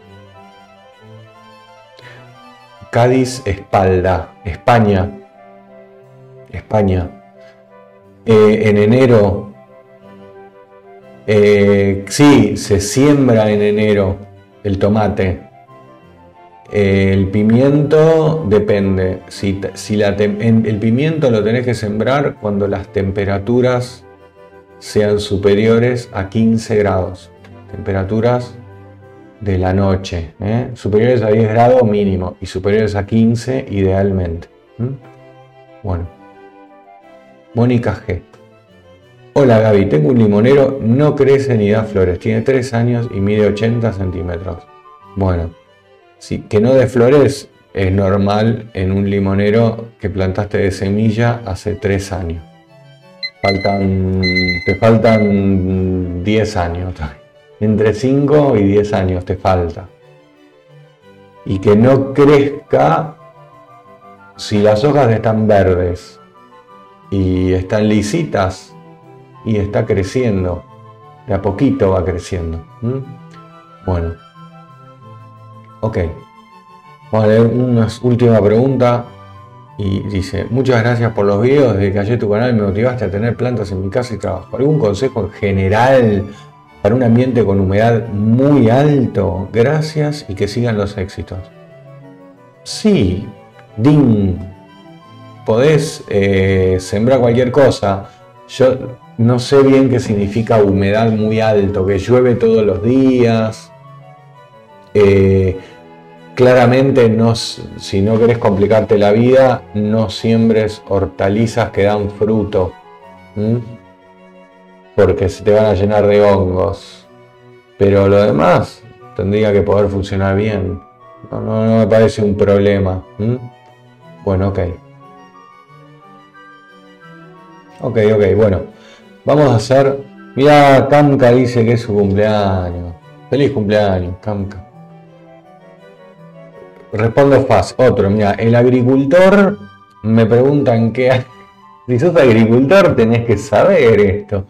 Cádiz, Espalda, España. España. Eh, en enero, eh, sí, se siembra en enero el tomate. Eh, el pimiento depende. Si, si el pimiento lo tenés que sembrar cuando las temperaturas sean superiores a 15 grados. Temperaturas de la noche, ¿eh? superiores a 10 grados mínimo y superiores a 15 idealmente. Bueno, Mónica G. Hola Gaby, tengo un limonero, no crece ni da flores, tiene 3 años y mide 80 centímetros. Bueno, si que no dé flores es normal en un limonero que plantaste de semilla hace 3 años. Faltan, te faltan 10 años entre 5 y 10 años te falta. Y que no crezca si las hojas están verdes y están lisitas y está creciendo. De a poquito va creciendo. Bueno. Ok. Vamos a leer una última pregunta. Y dice, muchas gracias por los videos. Desde que hallé tu canal me motivaste a tener plantas en mi casa y trabajo. ¿Algún consejo en general para un ambiente con humedad muy alto. Gracias y que sigan los éxitos. Sí, DIN, podés eh, sembrar cualquier cosa. Yo no sé bien qué significa humedad muy alto, que llueve todos los días. Eh, claramente, no, si no querés complicarte la vida, no siembres hortalizas que dan fruto porque se te van a llenar de hongos. Pero lo demás tendría que poder funcionar bien. No, no, me parece un problema. Bueno, ok. Ok, ok, bueno. Vamos a hacer. Mira, Kamka dice que es su cumpleaños. Feliz cumpleaños, Kamka. Respondo fast. Otro, mira, el agricultor me pregunta en qué. <laughs> Si sos agricultor tenés que saber esto.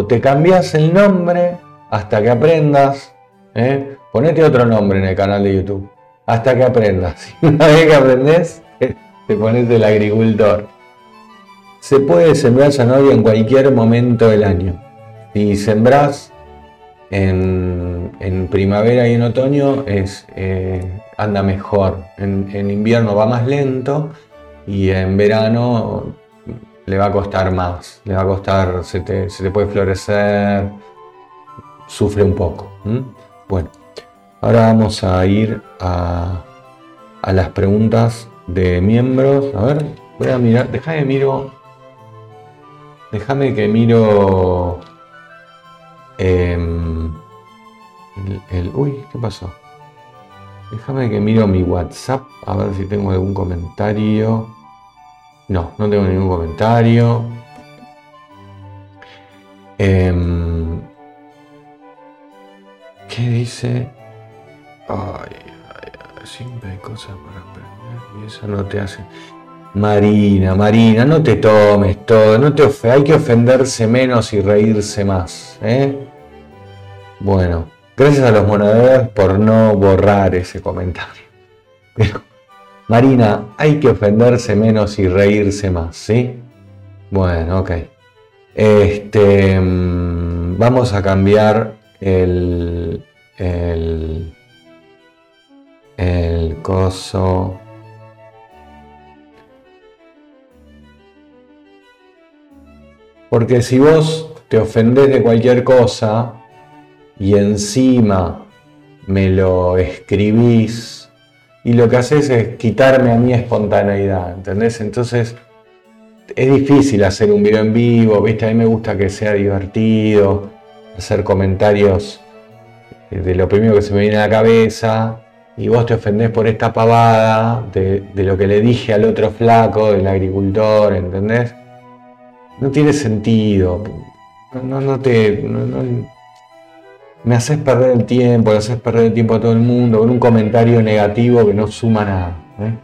O te cambias el nombre hasta que aprendas. ¿eh? Ponete otro nombre en el canal de YouTube. Hasta que aprendas. <laughs> Una vez que aprendes, <laughs> te pones el agricultor. Se puede sembrar zanahoria en cualquier momento del año. Si sembrás en, primavera y en otoño, es, eh, anda mejor. En, en invierno va más lento y en verano le va a costar más, le va a costar, se te, puede florecer, sufre un poco. Bueno, ahora vamos a ir a, las preguntas de miembros. A ver, voy a mirar, déjame miro, déjame que miro em, el, uy, ¿qué pasó? Déjame que miro mi WhatsApp a ver si tengo algún comentario. No, no tengo ningún comentario. Em, ¿Qué dice? Ay, siempre hay cosas para aprender y eso no te hace. Marina, Marina, no te tomes todo, no te hay que ofenderse menos y reírse más. ¿eh? Bueno, gracias a los monedores por no borrar ese comentario. Marina, hay que ofenderse menos y reírse más, ¿sí? Bueno, ok. Este, mm, vamos a cambiar el, el, el coso. Porque si vos te ofendés de cualquier cosa y encima me lo escribís y lo que haces es quitarme a mi espontaneidad, ¿entendés? Entonces es difícil hacer un video en vivo, ¿viste? A mí me gusta que sea divertido, hacer comentarios de lo primero que se me viene a la cabeza y vos te ofendés por esta pavada de, lo que le dije al otro flaco, del agricultor, ¿entendés? No tiene sentido. No, no te me haces perder el tiempo, le haces perder el tiempo a todo el mundo con un comentario negativo que no suma nada. ¿eh?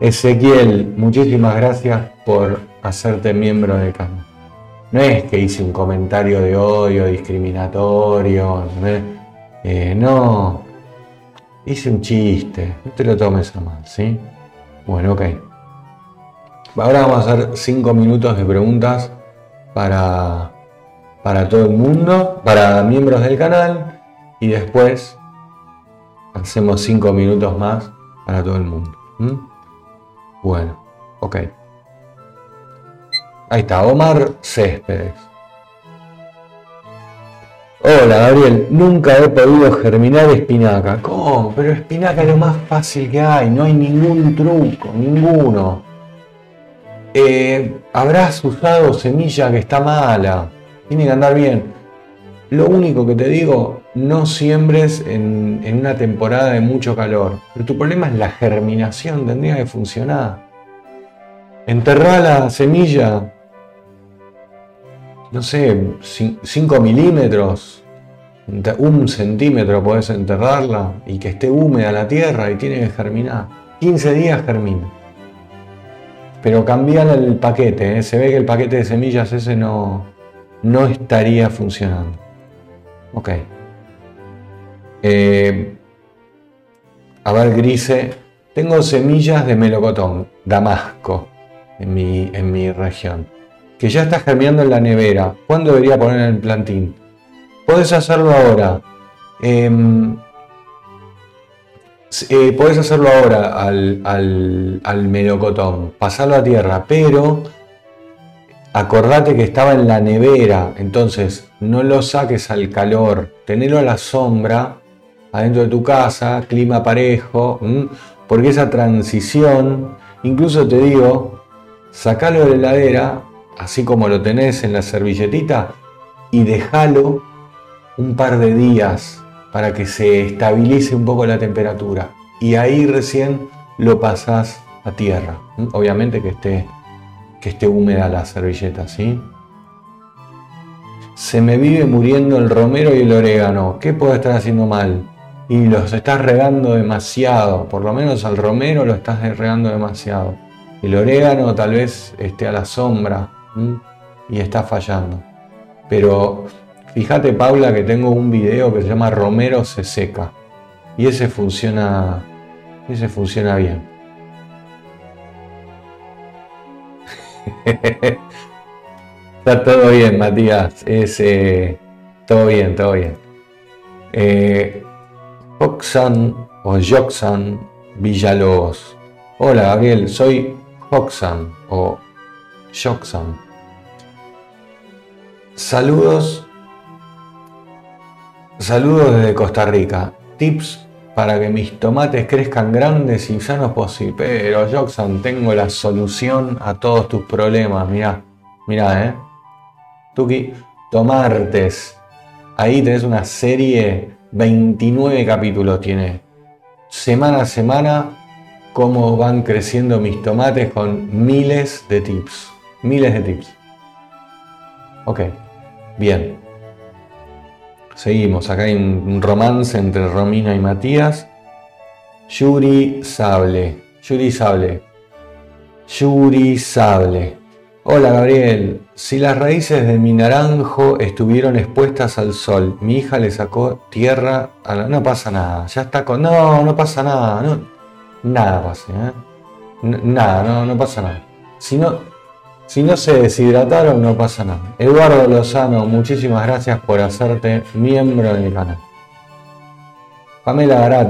Ezequiel, muchísimas gracias por hacerte miembro de canal. No es que hice un comentario de odio, discriminatorio, eh, no, hice un chiste, no te lo tomes a mal, ¿sí? Bueno, ok. Ahora vamos a hacer cinco minutos de preguntas para para todo el mundo, para miembros del canal y después hacemos 5 minutos más para todo el mundo. Bueno, ok. Ahí está, Omar Céspedes. Hola Gabriel, nunca he podido germinar espinaca. ¿Cómo? Pero espinaca es lo más fácil que hay, no hay ningún truco, ninguno. Eh, habrás usado semilla que está mala tiene que andar bien. Lo único que te digo, no siembres en, una temporada de mucho calor. Pero tu problema es la germinación, tendría que funcionar. Enterrar la semilla, no sé, 5 milímetros, un centímetro podés enterrarla y que esté húmeda la tierra y tiene que germinar. 15 días germina. Pero cambiar el paquete, ¿eh? se ve que el paquete de semillas ese no, no estaría funcionando. Ok. Eh, a ver, Grise, tengo semillas de melocotón, damasco, en mi, en mi región, que ya está germinando en la nevera. ¿Cuándo debería poner en el plantín? Puedes hacerlo ahora. Em, eh, puedes hacerlo ahora al, al, al melocotón, pasarlo a tierra, pero acordate que estaba en la nevera, entonces no lo saques al calor, tenelo a la sombra, adentro de tu casa, clima parejo, porque esa transición, incluso te digo, sacalo de la heladera, así como lo tenés en la servilletita, y déjalo un par de días para que se estabilice un poco la temperatura. y ahí recién lo pasas a tierra. Obviamente que esté, que esté húmeda la servilleta, ¿sí? Se me vive muriendo el romero y el orégano. ¿Qué puedo estar haciendo mal? Y los estás regando demasiado. Por lo menos al romero lo estás regando demasiado. El orégano tal vez esté a la sombra y está fallando. Pero fíjate Paula que tengo un video que se llama Romero se seca. Y ese funciona, ese funciona bien. Está todo bien, Matías. Es, eh, todo bien, todo bien. Eh, o Joxan Villalobos. Hola, Gabriel. Soy Oxan o Joxan. Saludos. Saludos desde Costa Rica. Tips para que mis tomates crezcan grandes y sanos posible. Pero Joxan, tengo la solución a todos tus problemas. Mirá, mirá, eh. Tuki, Tomartes. Ahí tenés una serie, 29 capítulos tiene. Semana a semana, cómo van creciendo mis tomates con miles de tips. Miles de tips. Ok, bien. Seguimos, acá hay un romance entre Romina y Matías. Yuri Sable. Yuri Sable. Yuri Sable. Hola Gabriel, si las raíces de mi naranjo estuvieron expuestas al sol, mi hija le sacó tierra a la... No pasa nada, ya está con... No, no pasa nada, no... Nada pasa, ¿eh? Nada, no, no pasa nada. Si no, si no se deshidrataron, no pasa nada. Eduardo Lozano, muchísimas gracias por hacerte miembro de mi canal. Pamela Garat,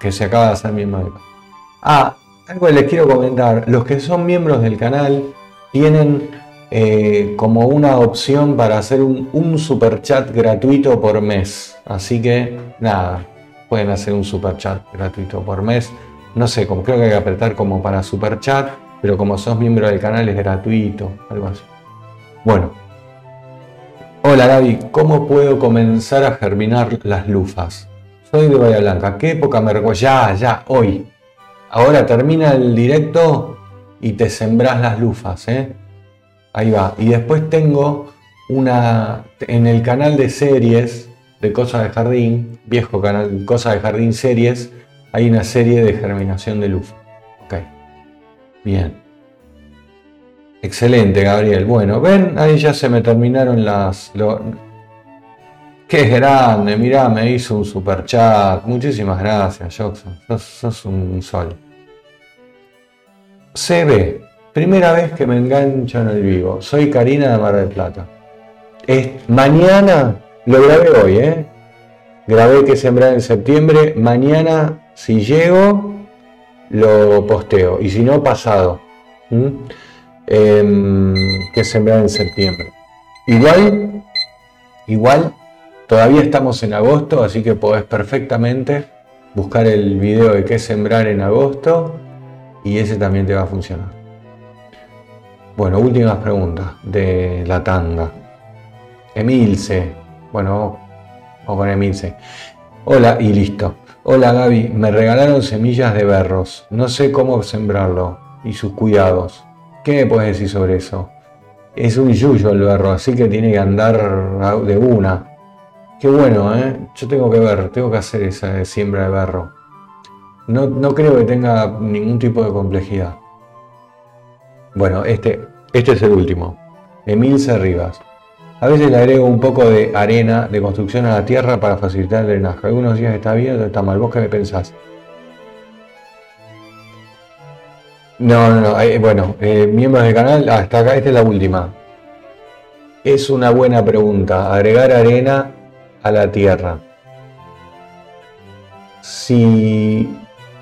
que se acaba de hacer miembro del canal. Ah, algo les quiero comentar. Los que son miembros del canal tienen eh, como una opción para hacer un, un super chat gratuito por mes. Así que nada, pueden hacer un super chat gratuito por mes. No sé, creo que hay que apretar como para super chat, pero como sos miembro del canal es gratuito, algo así. Bueno. Hola Gaby, ¿cómo puedo comenzar a germinar las lufas? Soy de Bahía Blanca. ¿Qué época me recuerda? Ya, ya, hoy. Ahora termina el directo y te sembrás las lufas. ¿eh? Ahí va. Y después tengo una, en el canal de series de Cosas de Jardín, viejo canal Cosas de Jardín Series, hay una serie de germinación de lufa. Bien. Excelente, Gabriel. Bueno, ven, ahí ya se me terminaron las... Lo... Qué grande, mirá, me hizo un super chat. Muchísimas gracias, Jackson. Sos, sos un sol. CB, primera vez que me engancho en el vivo. Soy Karina de Mar del Plata. Es, mañana, lo grabé hoy, ¿eh? Grabé que sembrar en septiembre. Mañana, si llego, lo posteo. Y si no, pasado. Em, que sembrar en septiembre. Igual, igual, todavía estamos en agosto, así que podés perfectamente buscar el video de qué sembrar en agosto y ese también te va a funcionar. Bueno, últimas preguntas de la tanda. Emilce. Bueno, vamos con Emilce. Hola y listo. Hola Gaby, me regalaron semillas de berros. No sé cómo sembrarlo y sus cuidados. ¿Qué me puedes decir sobre eso? Es un yuyo el berro, así que tiene que andar de una. Qué bueno, ¿eh? Yo tengo que ver, tengo que hacer esa siembra de berro. No, creo que tenga ningún tipo de complejidad. Bueno, este, este es el último. Emilce Rivas. A veces le agrego un poco de arena de construcción a la tierra para facilitar el drenaje. Algunos días está bien, otros está mal. ¿Vos qué me pensás? No, no, no. Eh, bueno, eh, miembros del canal, hasta acá, esta es la última. Es una buena pregunta. Agregar arena a la tierra. Si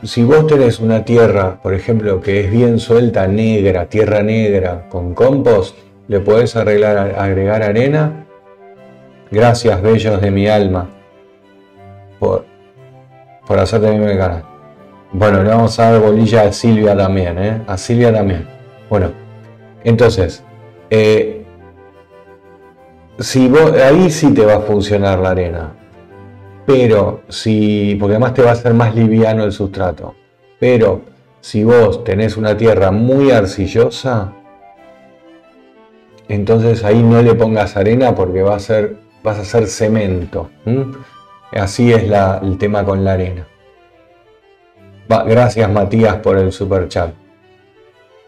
si vos tenés una tierra, por ejemplo, que es bien suelta, negra, tierra negra, con compost, le podés arreglar, agregar arena. Gracias, bellos de mi alma, por, por hacerte mi canal. Bueno, le vamos a dar bolilla a Silvia también, ¿eh? A Silvia también. Bueno, entonces, eh, si vos, ahí sí te va a funcionar la arena. Pero si, porque además te va a ser más liviano el sustrato. Pero si vos tenés una tierra muy arcillosa, entonces ahí no le pongas arena porque va a ser, vas a hacer cemento. Así es el tema con la arena. gracias Matías por el super chat.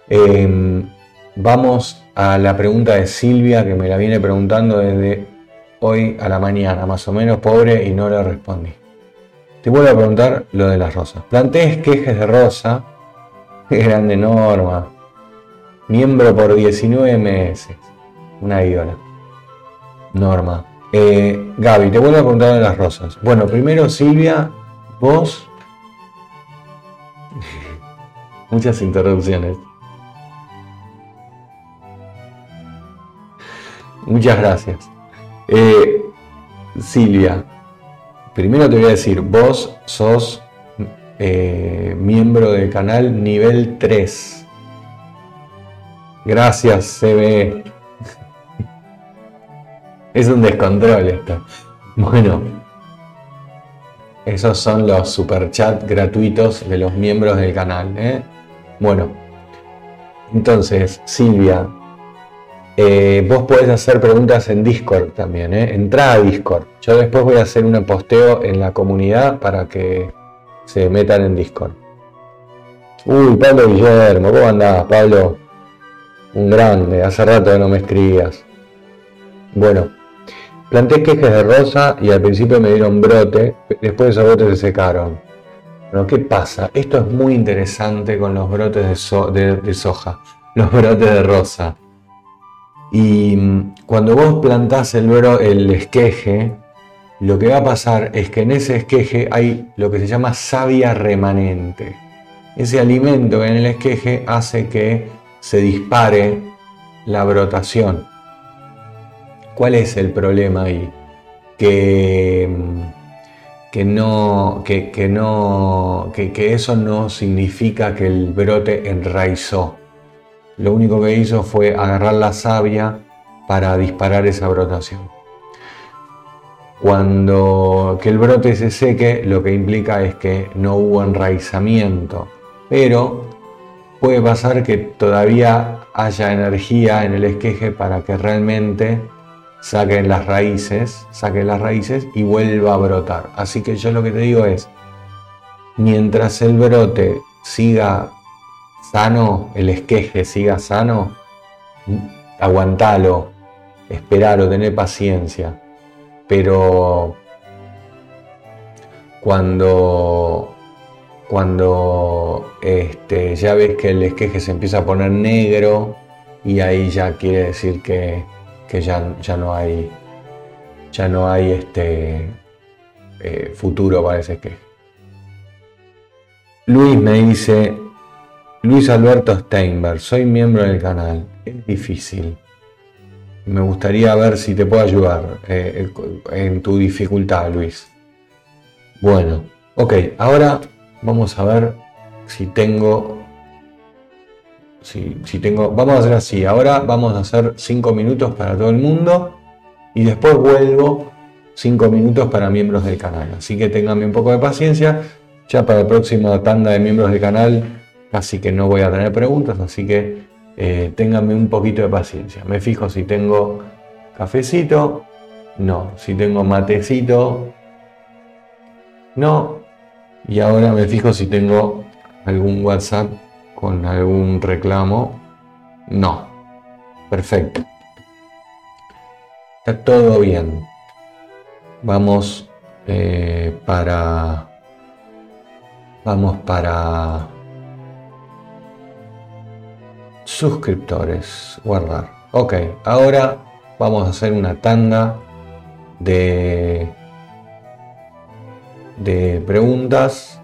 Em, vamos a la pregunta de Silvia que me la viene preguntando desde hoy a la mañana, más o menos pobre, y no le respondí. Te vuelvo a preguntar lo de las rosas. Planteé esquejes de rosa, <laughs> grande norma, miembro por 19 meses, una ídola. Norma. Eh, Gaby, te vuelvo a preguntar de las rosas. Bueno, primero Silvia, vos. <laughs> Muchas interrupciones. Muchas gracias. Eh, Silvia, primero te voy a decir, vos sos eh, miembro del canal nivel 3. Gracias, CBE. Es un descontrol esto. Bueno, esos son los superchats gratuitos de los miembros del canal. ¿eh? Bueno, entonces, Silvia, eh, vos podés hacer preguntas en Discord también, ¿eh? Entrá a Discord. Yo después voy a hacer un posteo en la comunidad para que se metan en Discord. Uy, Pablo Guillermo, ¿cómo andás, Pablo? Un grande, hace rato que no me escribías. Bueno, planté quejes de rosa y al principio me dieron brote, después esos brotes se secaron. Bueno, ¿qué pasa? Esto es muy interesante con los brotes de soja, <laughs> los brotes de rosa. Y mm, cuando vos plantás el, el esqueje, lo que va a pasar es que en ese esqueje hay lo que se llama savia remanente. Ese alimento en el esqueje hace que se dispare la brotación. ¿Cuál es el problema ahí? Que, que, no, que, no, que eso no significa que el brote enraizó lo único que hizo fue agarrar la savia para disparar esa brotación. Cuando que el brote se seque, lo que implica es que no hubo enraizamiento, pero puede pasar que todavía haya energía en el esqueje para que realmente saquen las raíces, saquen las raíces y vuelva a brotar. Así que yo lo que te digo es, mientras el brote siga sano, el esqueje siga sano, aguantalo, esperalo, tener paciencia. Pero cuando, cuando este, ya ves que el esqueje se empieza a poner negro y ahí ya quiere decir que, ya, ya, no hay, ya no hay este, eh, futuro para ese esqueje. Luis me dice, Luis Alberto Steinberg, soy miembro del canal. Es difícil. Me gustaría ver si te puedo ayudar eh, en tu dificultad, Luis. Bueno, ok, ahora vamos a ver si tengo. Si, tengo. Vamos a hacer así. Ahora vamos a hacer 5 minutos para todo el mundo y después vuelvo 5 minutos para miembros del canal. Así que ténganme un poco de paciencia. Ya para la próxima tanda de miembros del canal Así que no voy a tener preguntas, así que eh, un poquito de paciencia. Me fijo si tengo cafecito, no. Si tengo matecito, no. Y ahora me fijo si tengo algún WhatsApp con algún reclamo, no. Perfecto. Está todo bien. Vamos eh, para... Vamos para suscriptores, guardar. Ok, ahora vamos a hacer una tanda de, de preguntas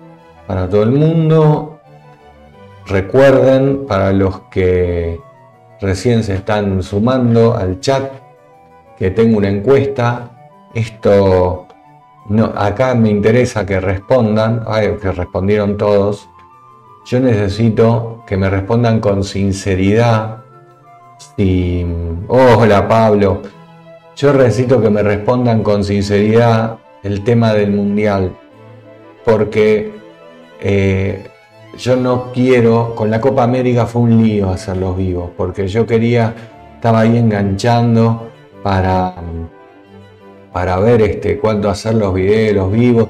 para todo el mundo. Recuerden, para los que recién se están sumando al chat, que tengo una encuesta. Esto, no, acá me interesa que respondan, que respondieron todos. Yo necesito que me respondan con sinceridad. hola Pablo. Yo necesito que me respondan con sinceridad el tema del mundial, porque eh, yo no quiero, con la Copa América fue un lío hacerlos vivos, porque yo quería, estaba ahí enganchando para, para ver este, cuándo hacer los videos vivos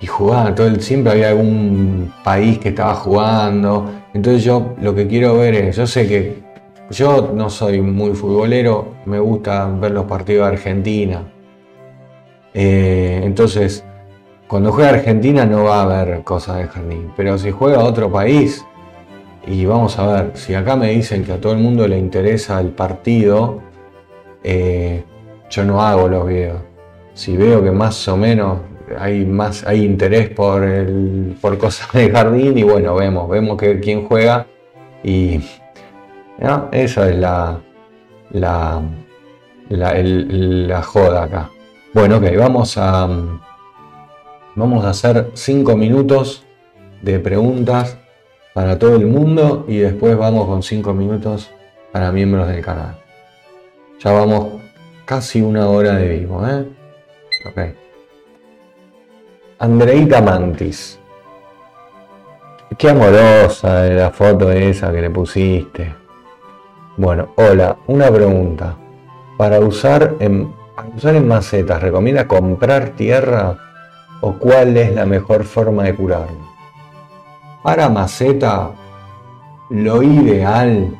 y jugaba todo el, siempre había algún país que estaba jugando. Entonces yo lo que quiero ver es, yo sé que yo no soy muy futbolero, me gusta ver los partidos de Argentina. Eh, entonces, cuando juega Argentina no va a haber cosas de jardín, pero si juega otro país, y vamos a ver, si acá me dicen que a todo el mundo le interesa el partido, eh, yo no hago los videos. Si veo que más o menos hay más hay interés por el, por cosas de jardín y bueno vemos vemos que quién juega y esa es la la, la, joda acá bueno ok vamos a vamos a hacer cinco minutos de preguntas para todo el mundo y después vamos con cinco minutos para miembros del canal ya vamos casi una hora de vivo ¿eh? ok Andreita Mantis. Qué amorosa la foto esa que le pusiste. Bueno, hola, una pregunta. Para usar en, usar en macetas, ¿recomienda comprar tierra o cuál es la mejor forma de curarlo? Para maceta, lo ideal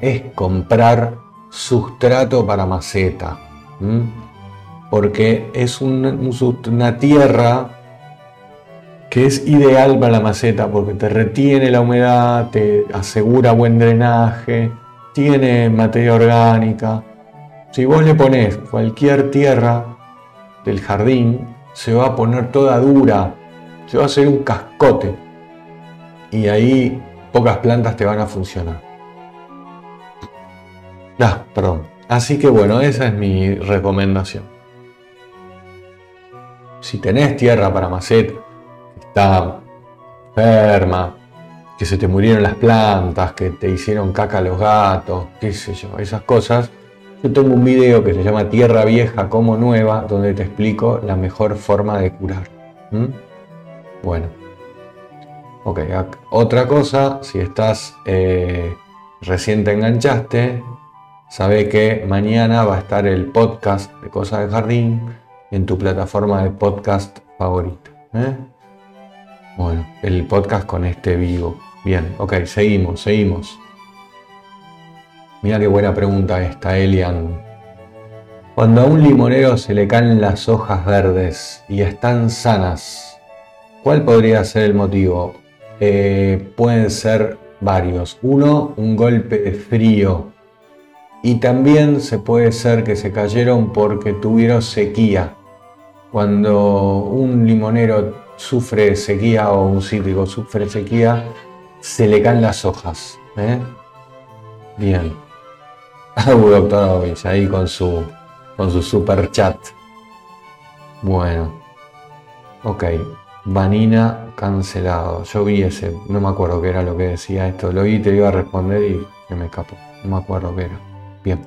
es comprar sustrato para maceta porque es una, tierra que es ideal para la maceta porque te retiene la humedad, te asegura buen drenaje, tiene materia orgánica. Si vos le pones cualquier tierra del jardín, se va a poner toda dura, se va a hacer un cascote y ahí pocas plantas te van a funcionar. Ah, perdón. Así que bueno, esa es mi recomendación si tenés tierra para maceta, está enferma, que se te murieron las plantas, que te hicieron caca los gatos, qué sé yo, esas cosas, yo tengo un video que se llama Tierra Vieja como Nueva, donde te explico la mejor forma de curar. Bueno, ok, otra cosa, si estás eh, recién te enganchaste, sabe que mañana va a estar el podcast de Cosas de Jardín en tu plataforma de podcast favorita. ¿eh? Bueno, el podcast con este vivo. Bien, ok, seguimos, seguimos. Mira qué buena pregunta esta, Elian. Cuando a un limonero se le caen las hojas verdes y están sanas, ¿cuál podría ser el motivo? Eh, pueden ser varios. Uno, un golpe de frío. Y también se puede ser que se cayeron porque tuvieron sequía. Cuando un limonero sufre sequía o un cítrico sufre sequía, se le caen las hojas. ¿eh? Bien. <laughs> doctor ahí con su, con su super chat. Bueno. Ok. Vanina cancelado. Yo vi ese, no me acuerdo qué era lo que decía esto. Lo vi, te iba a responder y se me escapó. No me acuerdo qué era. Bien.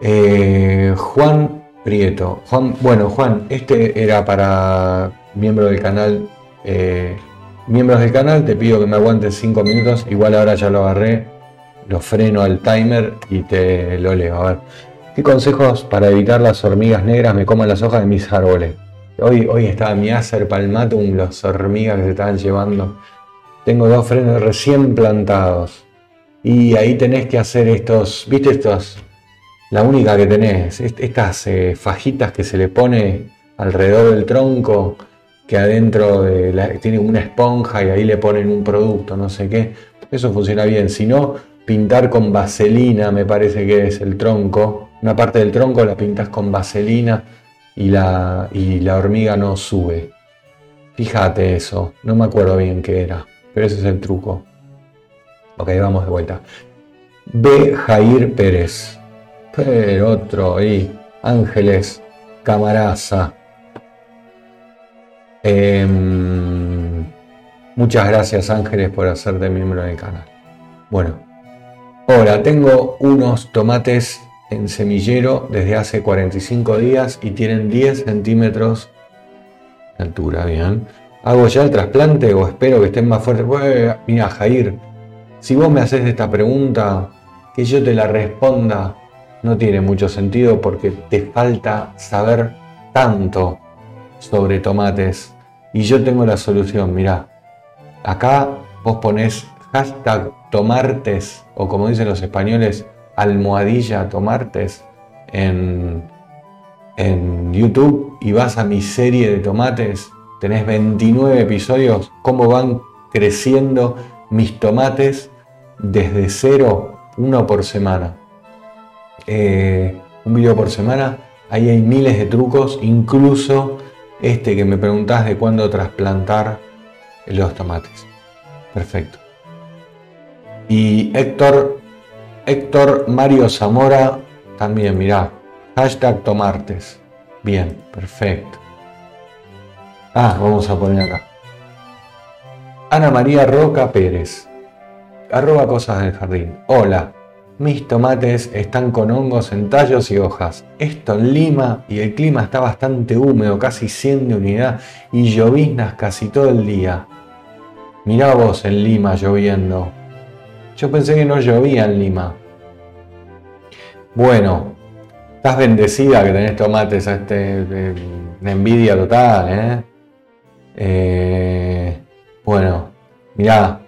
Eh, Juan Prieto. Juan, bueno, Juan, este era para miembros del canal. Eh, miembros del canal, te pido que me aguantes 5 minutos. Igual ahora ya lo agarré, lo freno al timer y te lo leo. A ver, ¿qué consejos para evitar las hormigas negras me coman las hojas de mis árboles? Hoy, hoy estaba mi Acer palmatum, las hormigas que se estaban llevando. Tengo dos frenos recién plantados. Y ahí tenés que hacer estos, ¿viste estos? la única que tenés, estas eh, fajitas que se le pone alrededor del tronco, que adentro de la, una esponja y ahí le ponen un producto, no sé qué, eso funciona bien. Si no, pintar con vaselina me parece que es el tronco, una parte del tronco la pintas con vaselina y la, y la hormiga no sube. Fíjate eso, no me acuerdo bien qué era, pero ese es el truco. Ok, vamos de vuelta. B. Jair Pérez. Pero otro ahí, Ángeles Camaraza. Em, muchas gracias Ángeles por hacerte miembro del canal. Bueno, ahora tengo unos tomates en semillero desde hace 45 días y tienen 10 centímetros de altura, bien. ¿Hago ya el trasplante o espero que estén más fuertes? mira, Jair, si vos me haces esta pregunta, que yo te la responda, no tiene mucho sentido porque te falta saber tanto sobre tomates. Y yo tengo la solución, mira, acá vos ponés hashtag tomartes o como dicen los españoles, almohadilla tomartes en, en YouTube y vas a mi serie de tomates, tenés 29 episodios, cómo van creciendo mis tomates desde cero, uno por semana. Eh, un video por semana, ahí hay miles de trucos, incluso este que me preguntás de cuándo trasplantar los tomates. Perfecto. Y Héctor Héctor Mario Zamora, también, mirá, hashtag tomartes. Bien, perfecto. Ah, vamos a poner acá. Ana María Roca Pérez, arroba cosas del jardín. Hola, mis tomates están con hongos en tallos y hojas. Esto en Lima y el clima está bastante húmedo, casi 100 de unidad y lloviznas casi todo el día. Mirá vos en Lima lloviendo. Yo pensé que no llovía en Lima. Bueno, estás bendecida que tenés tomates a este, envidia total, ¿eh? ¿eh? Bueno, mirá,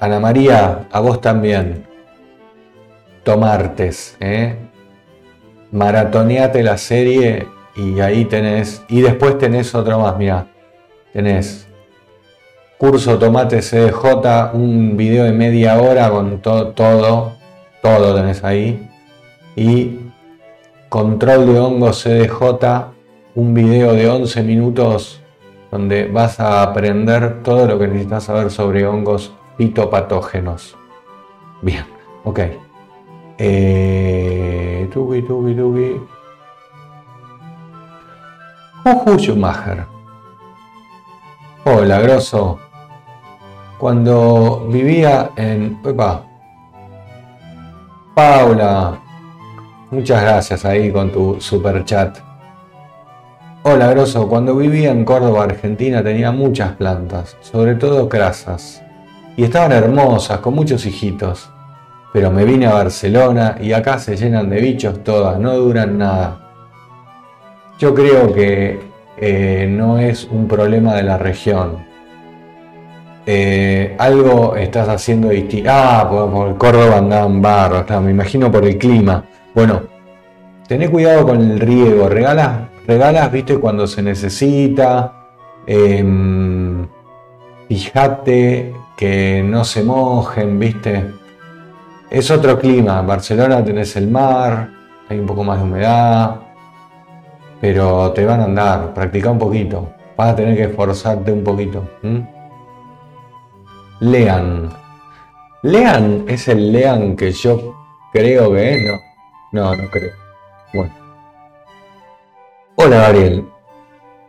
Ana María, a vos también. Tomartes, ¿eh? Maratoneate la serie y ahí tenés. Y después tenés otro más, mirá. Tenés curso Tomate CDJ, un video de media hora con todo, todo tenés ahí. Y control de hongo CDJ, un video de 11 minutos donde vas a aprender todo lo que necesitas saber sobre hongos fitopatógenos. Bien, ok. Eh, tubi, tubi. Juju Schumacher. Hola, grosso. Cuando vivía en. Paula. Muchas gracias ahí con tu super chat. Hola, grosso. Cuando vivía en Córdoba, Argentina, tenía muchas plantas, sobre todo crasas. Y estaban hermosas, con muchos hijitos. Pero me vine a Barcelona y acá se llenan de bichos todas, no duran nada. Yo creo que eh, no es un problema de la región, eh, algo estás haciendo distinto. Ah, por, Córdoba andaban barros, me imagino por el clima. Bueno, tené cuidado con el riego, regalas, regalas, viste, cuando se necesita. Em, fíjate que no se mojen, viste. Es otro clima. En Barcelona tenés el mar, hay un poco más de humedad, pero te van a andar. Practica un poquito. Vas a tener que esforzarte un poquito. Lean. Lean es el Lean que yo creo que es, ¿no? No, no creo. Bueno. Hola Gabriel.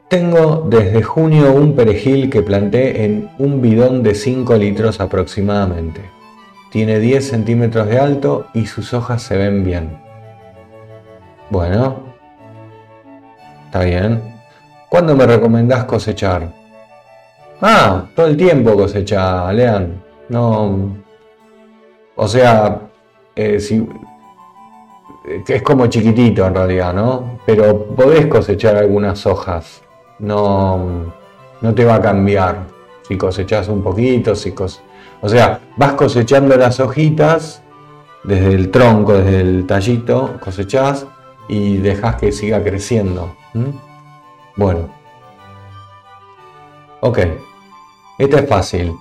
Tengo desde junio un perejil que planté en un bidón de 5 litros aproximadamente. Tiene 10 centímetros de alto y sus hojas se ven bien. Bueno. Está bien. ¿Cuándo me recomendás cosechar? Ah, todo el tiempo cosecha, Lean. No. O sea, eh, si, es como chiquitito en realidad, ¿no? Pero podés cosechar algunas hojas. No, no te va a cambiar si cosechas un poquito, si o sea, vas cosechando las hojitas desde el tronco, desde el tallito, cosechás y dejas que siga creciendo. Bueno. Ok. Esta es fácil.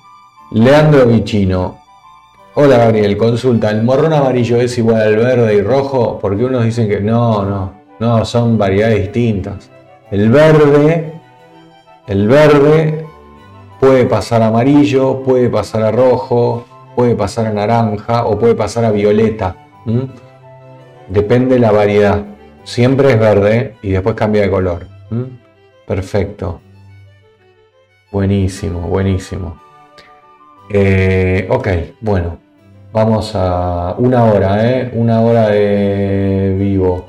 Leandro Vichino. Hola Gabriel, consulta, ¿el morrón amarillo es igual al verde y rojo? Porque unos dicen que no, no, no, son variedades distintas. El verde, el verde puede pasar a amarillo, puede pasar a rojo, puede pasar a naranja o puede pasar a violeta. Depende de la variedad. Siempre es verde y después cambia de color. Perfecto. Buenísimo, buenísimo. Eh, ok, bueno. Vamos a una hora, ¿eh? Una hora de vivo.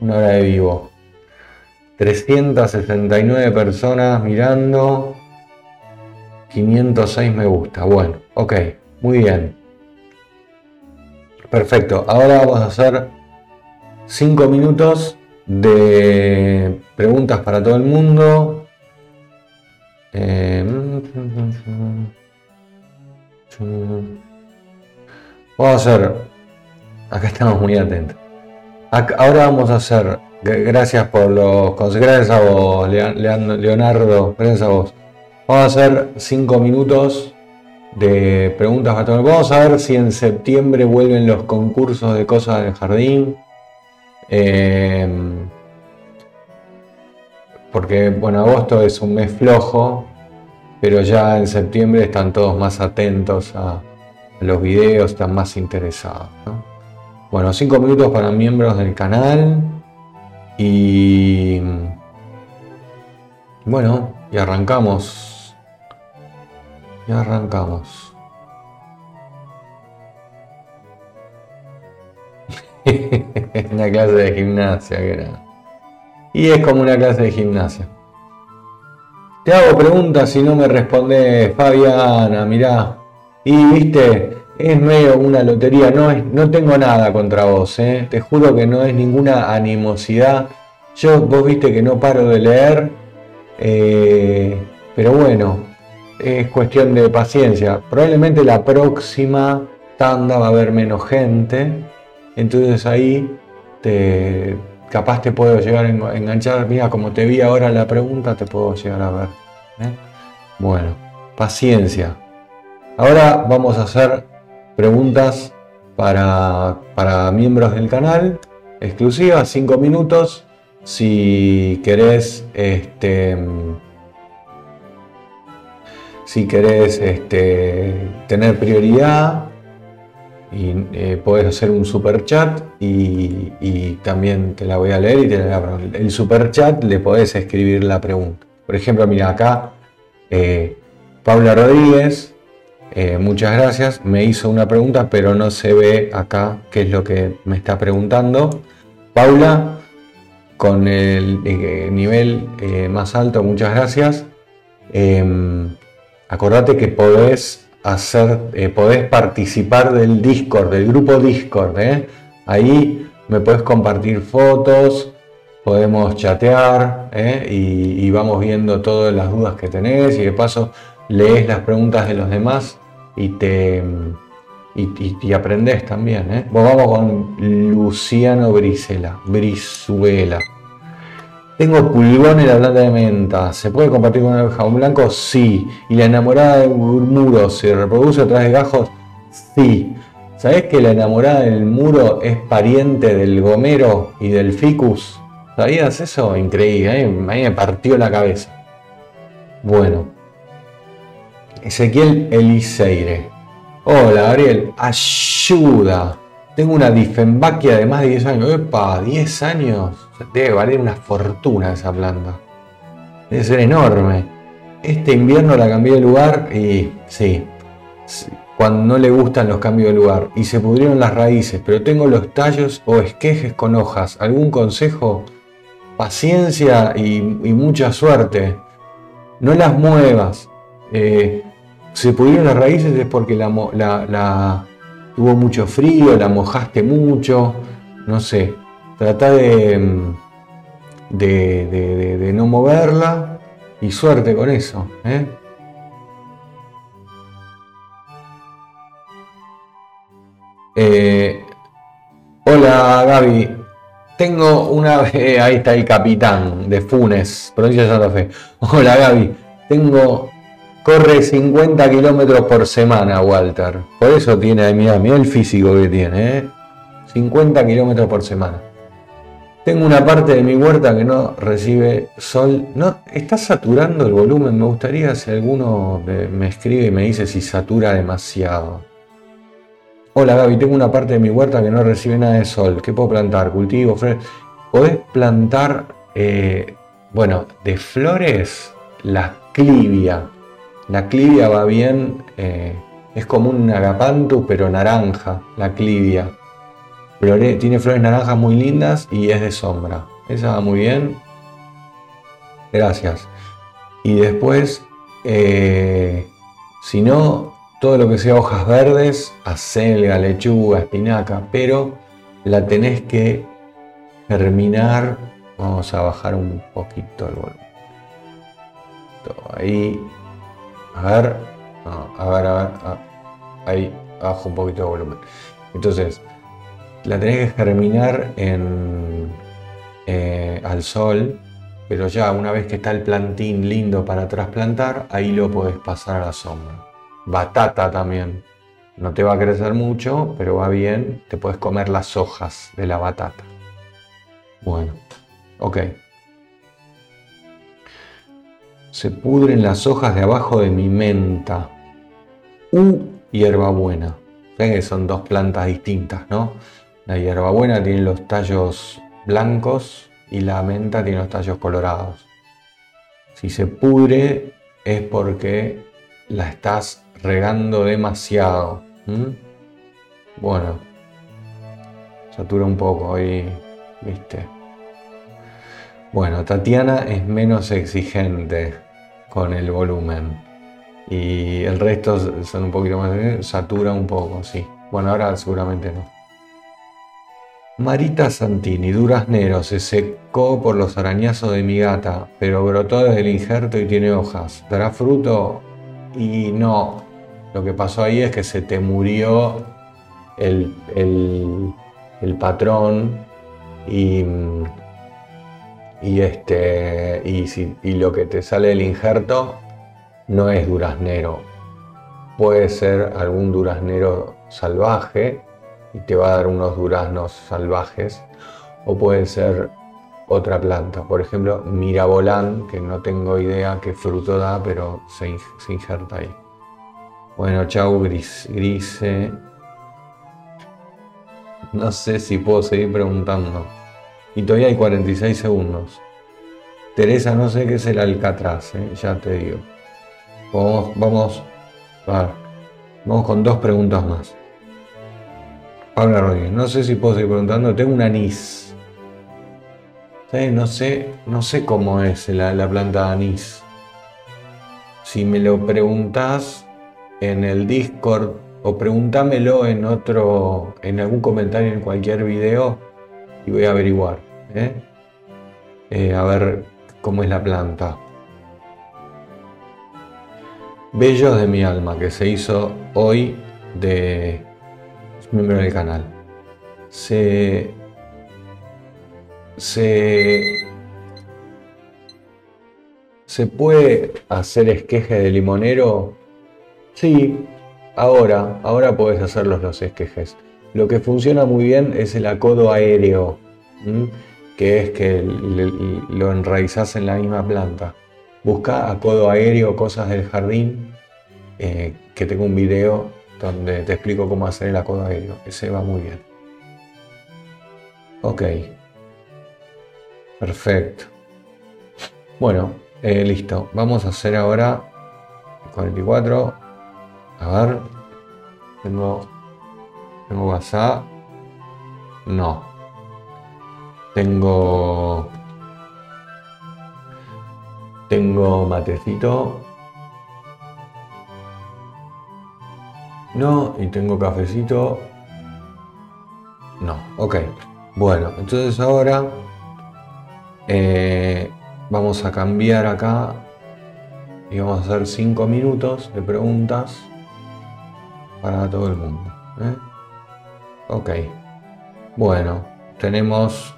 Una hora de vivo. 369 personas mirando. 506 me gusta. Bueno, ok. Muy bien. Perfecto. Ahora vamos a hacer 5 minutos de preguntas para todo el mundo. Eh, vamos a hacer. Acá estamos muy atentos. ahora vamos a hacer. Gracias por los consejos. A vos, Leonardo. Gracias a vos. Vamos a hacer 5 minutos de preguntas para Vamos a ver si en septiembre vuelven los concursos de cosas del jardín. Eh, porque, bueno, agosto es un mes flojo, pero ya en septiembre están todos más atentos a, los videos, están más interesados. Bueno, 5 minutos para miembros del canal y bueno, y arrancamos. Y arrancamos. <laughs> una clase de gimnasia que era. Y es como una clase de gimnasia. Te hago preguntas y no me respondes, Fabiana, mirá. Y viste, es medio una lotería, no, es, no tengo nada contra vos, ¿eh? te juro que no es ninguna animosidad. Yo, vos viste que no paro de leer, eh, pero bueno, es cuestión de paciencia. Probablemente la próxima tanda va a haber menos gente, entonces ahí te, capaz te puedo llegar a enganchar. Mira, como te vi ahora la pregunta, te puedo llegar a ver. ¿eh? Bueno, paciencia. Ahora vamos a hacer preguntas para, para miembros del canal, exclusivas, 5 minutos. Si querés este, si querés este, tener prioridad, y eh, podés hacer un super chat y, también te la voy a leer y te la El super chat le podés escribir la pregunta. Por ejemplo, mira acá, eh, Paula Rodríguez, eh, muchas gracias, me hizo una pregunta, pero no se ve acá qué es lo que me está preguntando. Paula, con el nivel más alto, muchas gracias. Em, acordate que podés hacer, eh, podés participar del Discord, del grupo Discord. ¿eh? Ahí me podés compartir fotos, podemos chatear ¿eh? y, vamos viendo todas las dudas que tenés y de paso lees las preguntas de los demás y te y, aprendés también. vamos con Luciano Brisela, Brizuela. Tengo pulgón en la planta de menta. ¿Se puede compartir con el jabón blanco? Sí. ¿Y la enamorada del muro se reproduce a través de gajos? Sí. ¿Sabés que la enamorada del muro es pariente del gomero y del ficus? ¿Sabías eso? Increíble, a mí me partió la cabeza. Bueno. Ezequiel Eliseire. Hola, Gabriel. Ayuda. Tengo una difembaquia de más de 10 años. ¡Epa! ¿10 años? Debe valer una fortuna esa planta. Debe ser enorme. Este invierno la cambié de lugar y sí, cuando no le gustan los cambios de lugar. Y se pudrieron las raíces, pero tengo los tallos o esquejes con hojas. ¿Algún consejo? Paciencia y, mucha suerte. No las muevas. Eh, se pudrieron las raíces es porque tuvo mucho frío, la mojaste mucho, no sé, trata de, de, no moverla y suerte con eso. ¿eh? Eh, hola Gaby, tengo una... <laughs> ahí está el capitán de Funes, provincia de Santa Fe. Hola Gaby, tengo Corre 50 kilómetros por semana, Walter. Por eso tiene, mira, mira el físico que tiene, ¿eh? 50 kilómetros por semana. Tengo una parte de mi huerta que no recibe sol. No, está saturando el volumen. Me gustaría si alguno me escribe y me dice si satura demasiado. Hola Gaby, tengo una parte de mi huerta que no recibe nada de sol. ¿Qué puedo plantar? Cultivo, flores. Podés plantar, eh, bueno, de flores, la clivia la clivia va bien, eh, Es como un agapanthus, pero naranja, la clivia. tiene flores naranjas muy lindas y es de sombra. Esa va muy bien. Gracias. Y después, eh, si no, todo lo que sea hojas verdes, acelga, lechuga, espinaca, pero la tenés que germinar. Vamos a bajar un poquito el volumen. Ahí. A ver. a ver, a ver. ahí bajo un poquito de volumen. Entonces, la tenés que germinar eh, al sol, pero ya una vez que está el plantín lindo para trasplantar, ahí lo podés pasar a la sombra. Batata también. No te va a crecer mucho, pero va bien. Te puedes comer las hojas de la batata. Bueno, ok. Se pudren las hojas de abajo de mi menta. U hierbabuena. ¿Ven que son dos plantas distintas, no? La hierbabuena tiene los tallos blancos y la menta tiene los tallos colorados. Si se pudre es porque la estás regando demasiado. Bueno, satura un poco ahí, viste. Bueno, Tatiana es menos exigente con el volumen y el resto son un poquito más, satura un poco, sí. Bueno, ahora seguramente no. Marita Santini, duraznero, se secó por los arañazos de mi gata, pero brotó desde el injerto y tiene hojas. ¿Dará fruto? Y no. Lo que pasó ahí es que se te murió el, patrón y, y, este, y, si, y lo que te sale del injerto no es duraznero. Puede ser algún duraznero salvaje y te va a dar unos duraznos salvajes. O puede ser otra planta, por ejemplo, mirabolán, que no tengo idea qué fruto da, pero se, injerta ahí. Bueno, chau, gris, grise. No sé si puedo seguir preguntando. Y todavía hay 46 segundos. Teresa, no sé qué es el alcatraz, ¿eh? ya te digo. Vamos, vamos, vamos con dos preguntas más. Paula Rodríguez, no sé si puedo seguir preguntando, tengo un anís. No sé, no sé cómo es la, planta de anís. Si me lo preguntas en el Discord o pregúntamelo en otro, en algún comentario en cualquier video y voy a averiguar. ¿eh? Eh, a ver cómo es la planta. Bellos de mi alma, que se hizo hoy de miembro del canal. Se, se, se puede hacer esqueje de limonero. Sí, ahora, ahora puedes hacer los esquejes. Lo que funciona muy bien es el acodo aéreo, que es que lo enraizas en la misma planta. Busca acodo aéreo, cosas del jardín, eh, que tengo un video donde te explico cómo hacer el acodo aéreo. Ese va muy bien. Ok. Perfecto. Bueno, eh, listo. Vamos a hacer ahora 44. A ver. Tengo, tengo WhatsApp. No. Tengo... Tengo matecito. No, y tengo cafecito. No, ok. Bueno, entonces ahora eh, vamos a cambiar acá y vamos a hacer 5 minutos de preguntas para todo el mundo. ¿eh? Ok. Bueno, tenemos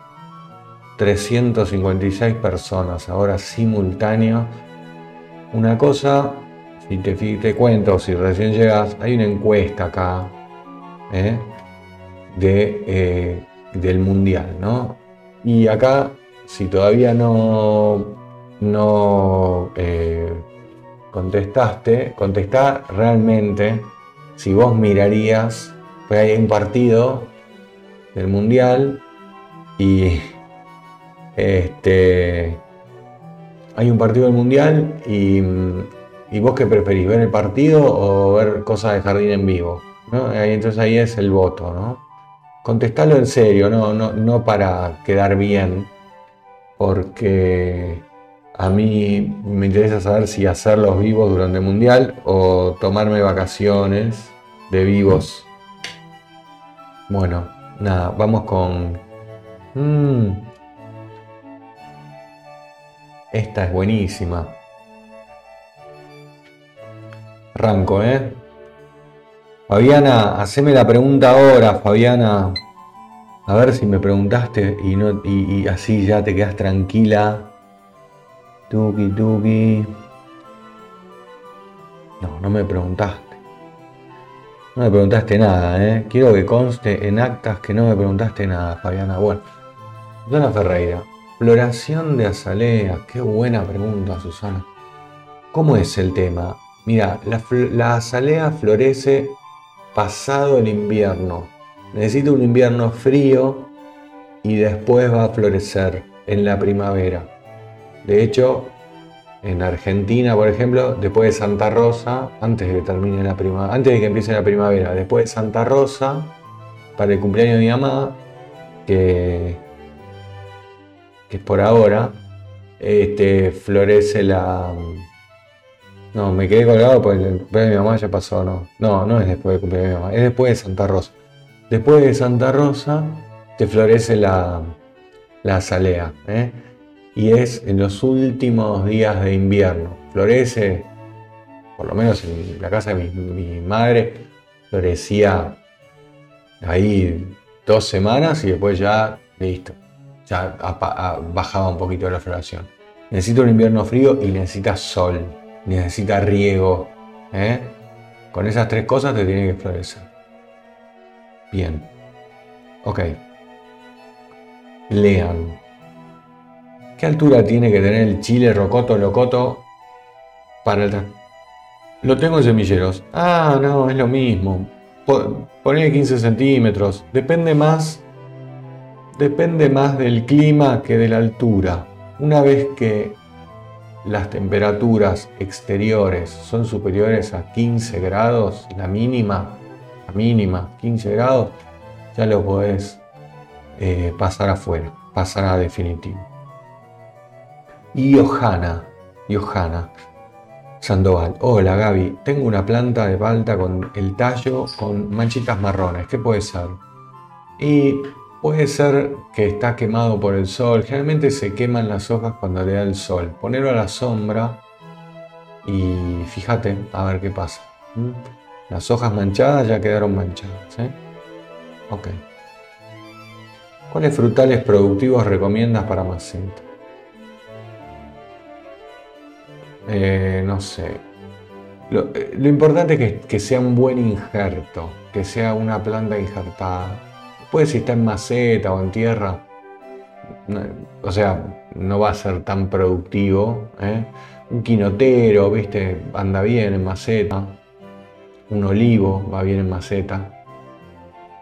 356 personas ahora simultáneo. Una cosa si te, te cuento, si recién llegas, hay una encuesta acá ¿eh? de, eh, del mundial, ¿no? Y acá, si todavía no, no eh, contestaste, contestá realmente si vos mirarías, pues hay un partido del mundial y este hay un partido del mundial y ¿Y vos qué preferís, ver el partido o ver cosas de jardín en vivo? entonces ahí es el voto, ¿no? Contestalo en serio, no, no, no para quedar bien, porque a mí me interesa saber si hacerlos vivos durante el mundial o tomarme vacaciones de vivos. Bueno, nada, vamos con. Mm. esta es buenísima. Arranco, ¿eh? Fabiana, haceme la pregunta ahora, Fabiana. A ver si me preguntaste y, no, y, así ya te quedas tranquila. Tuki, tuki. No, no me preguntaste. No me preguntaste nada, ¿eh? Quiero que conste en actas que no me preguntaste nada, Fabiana. Bueno, Susana Ferreira. Floración de azalea. Qué buena pregunta, Susana. ¿Cómo es el tema? Mira, la, la azalea florece pasado el invierno. Necesita un invierno frío y después va a florecer en la primavera. De hecho, en Argentina, por ejemplo, después de Santa Rosa, antes de que termine la primavera, antes de que empiece la primavera, después de Santa Rosa, para el cumpleaños de mi mamá, que, es por ahora, este, florece la, no, me quedé colgado porque el cumpleaños de mi mamá ya pasó, no. No, no es después del cumpleaños de mi mamá, es después de Santa Rosa. Después de Santa Rosa te florece la, la azalea, ¿eh? Y es en los últimos días de invierno. Florece, por lo menos en la casa de mi, madre, florecía ahí dos semanas y después ya, listo, ya bajaba un poquito la floración. Necesita un invierno frío y necesita sol necesita riego. ¿eh? Con esas tres cosas te tiene que florecer. Bien. Ok. Lean. ¿Qué altura tiene que tener el chile rocoto locoto para el... Lo tengo en semilleros. Ah, no, es lo mismo. Ponle 15 centímetros. Depende más... Depende más del clima que de la altura. Una vez que las temperaturas exteriores son superiores a 15 grados, la mínima, la mínima, 15 grados, ya lo podés eh, pasar afuera, pasar a definitivo. Y Johanna, Johanna Sandoval. Hola Gaby, tengo una planta de palta con el tallo con manchitas marrones. ¿Qué puede ser? Y Puede ser que está quemado por el sol. Generalmente se queman las hojas cuando le da el sol. Ponerlo a la sombra y fíjate a ver qué pasa. ¿Mm? Las hojas manchadas ya quedaron manchadas. Ok. ¿Cuáles frutales productivos recomiendas para maceta? Eh, no sé. Lo, eh, importante es que, sea un buen injerto, que sea una planta injertada Puede si está en maceta o en tierra, o sea, no va a ser tan productivo. ¿eh? Un quinotero, viste, anda bien en maceta. Un olivo va bien en maceta.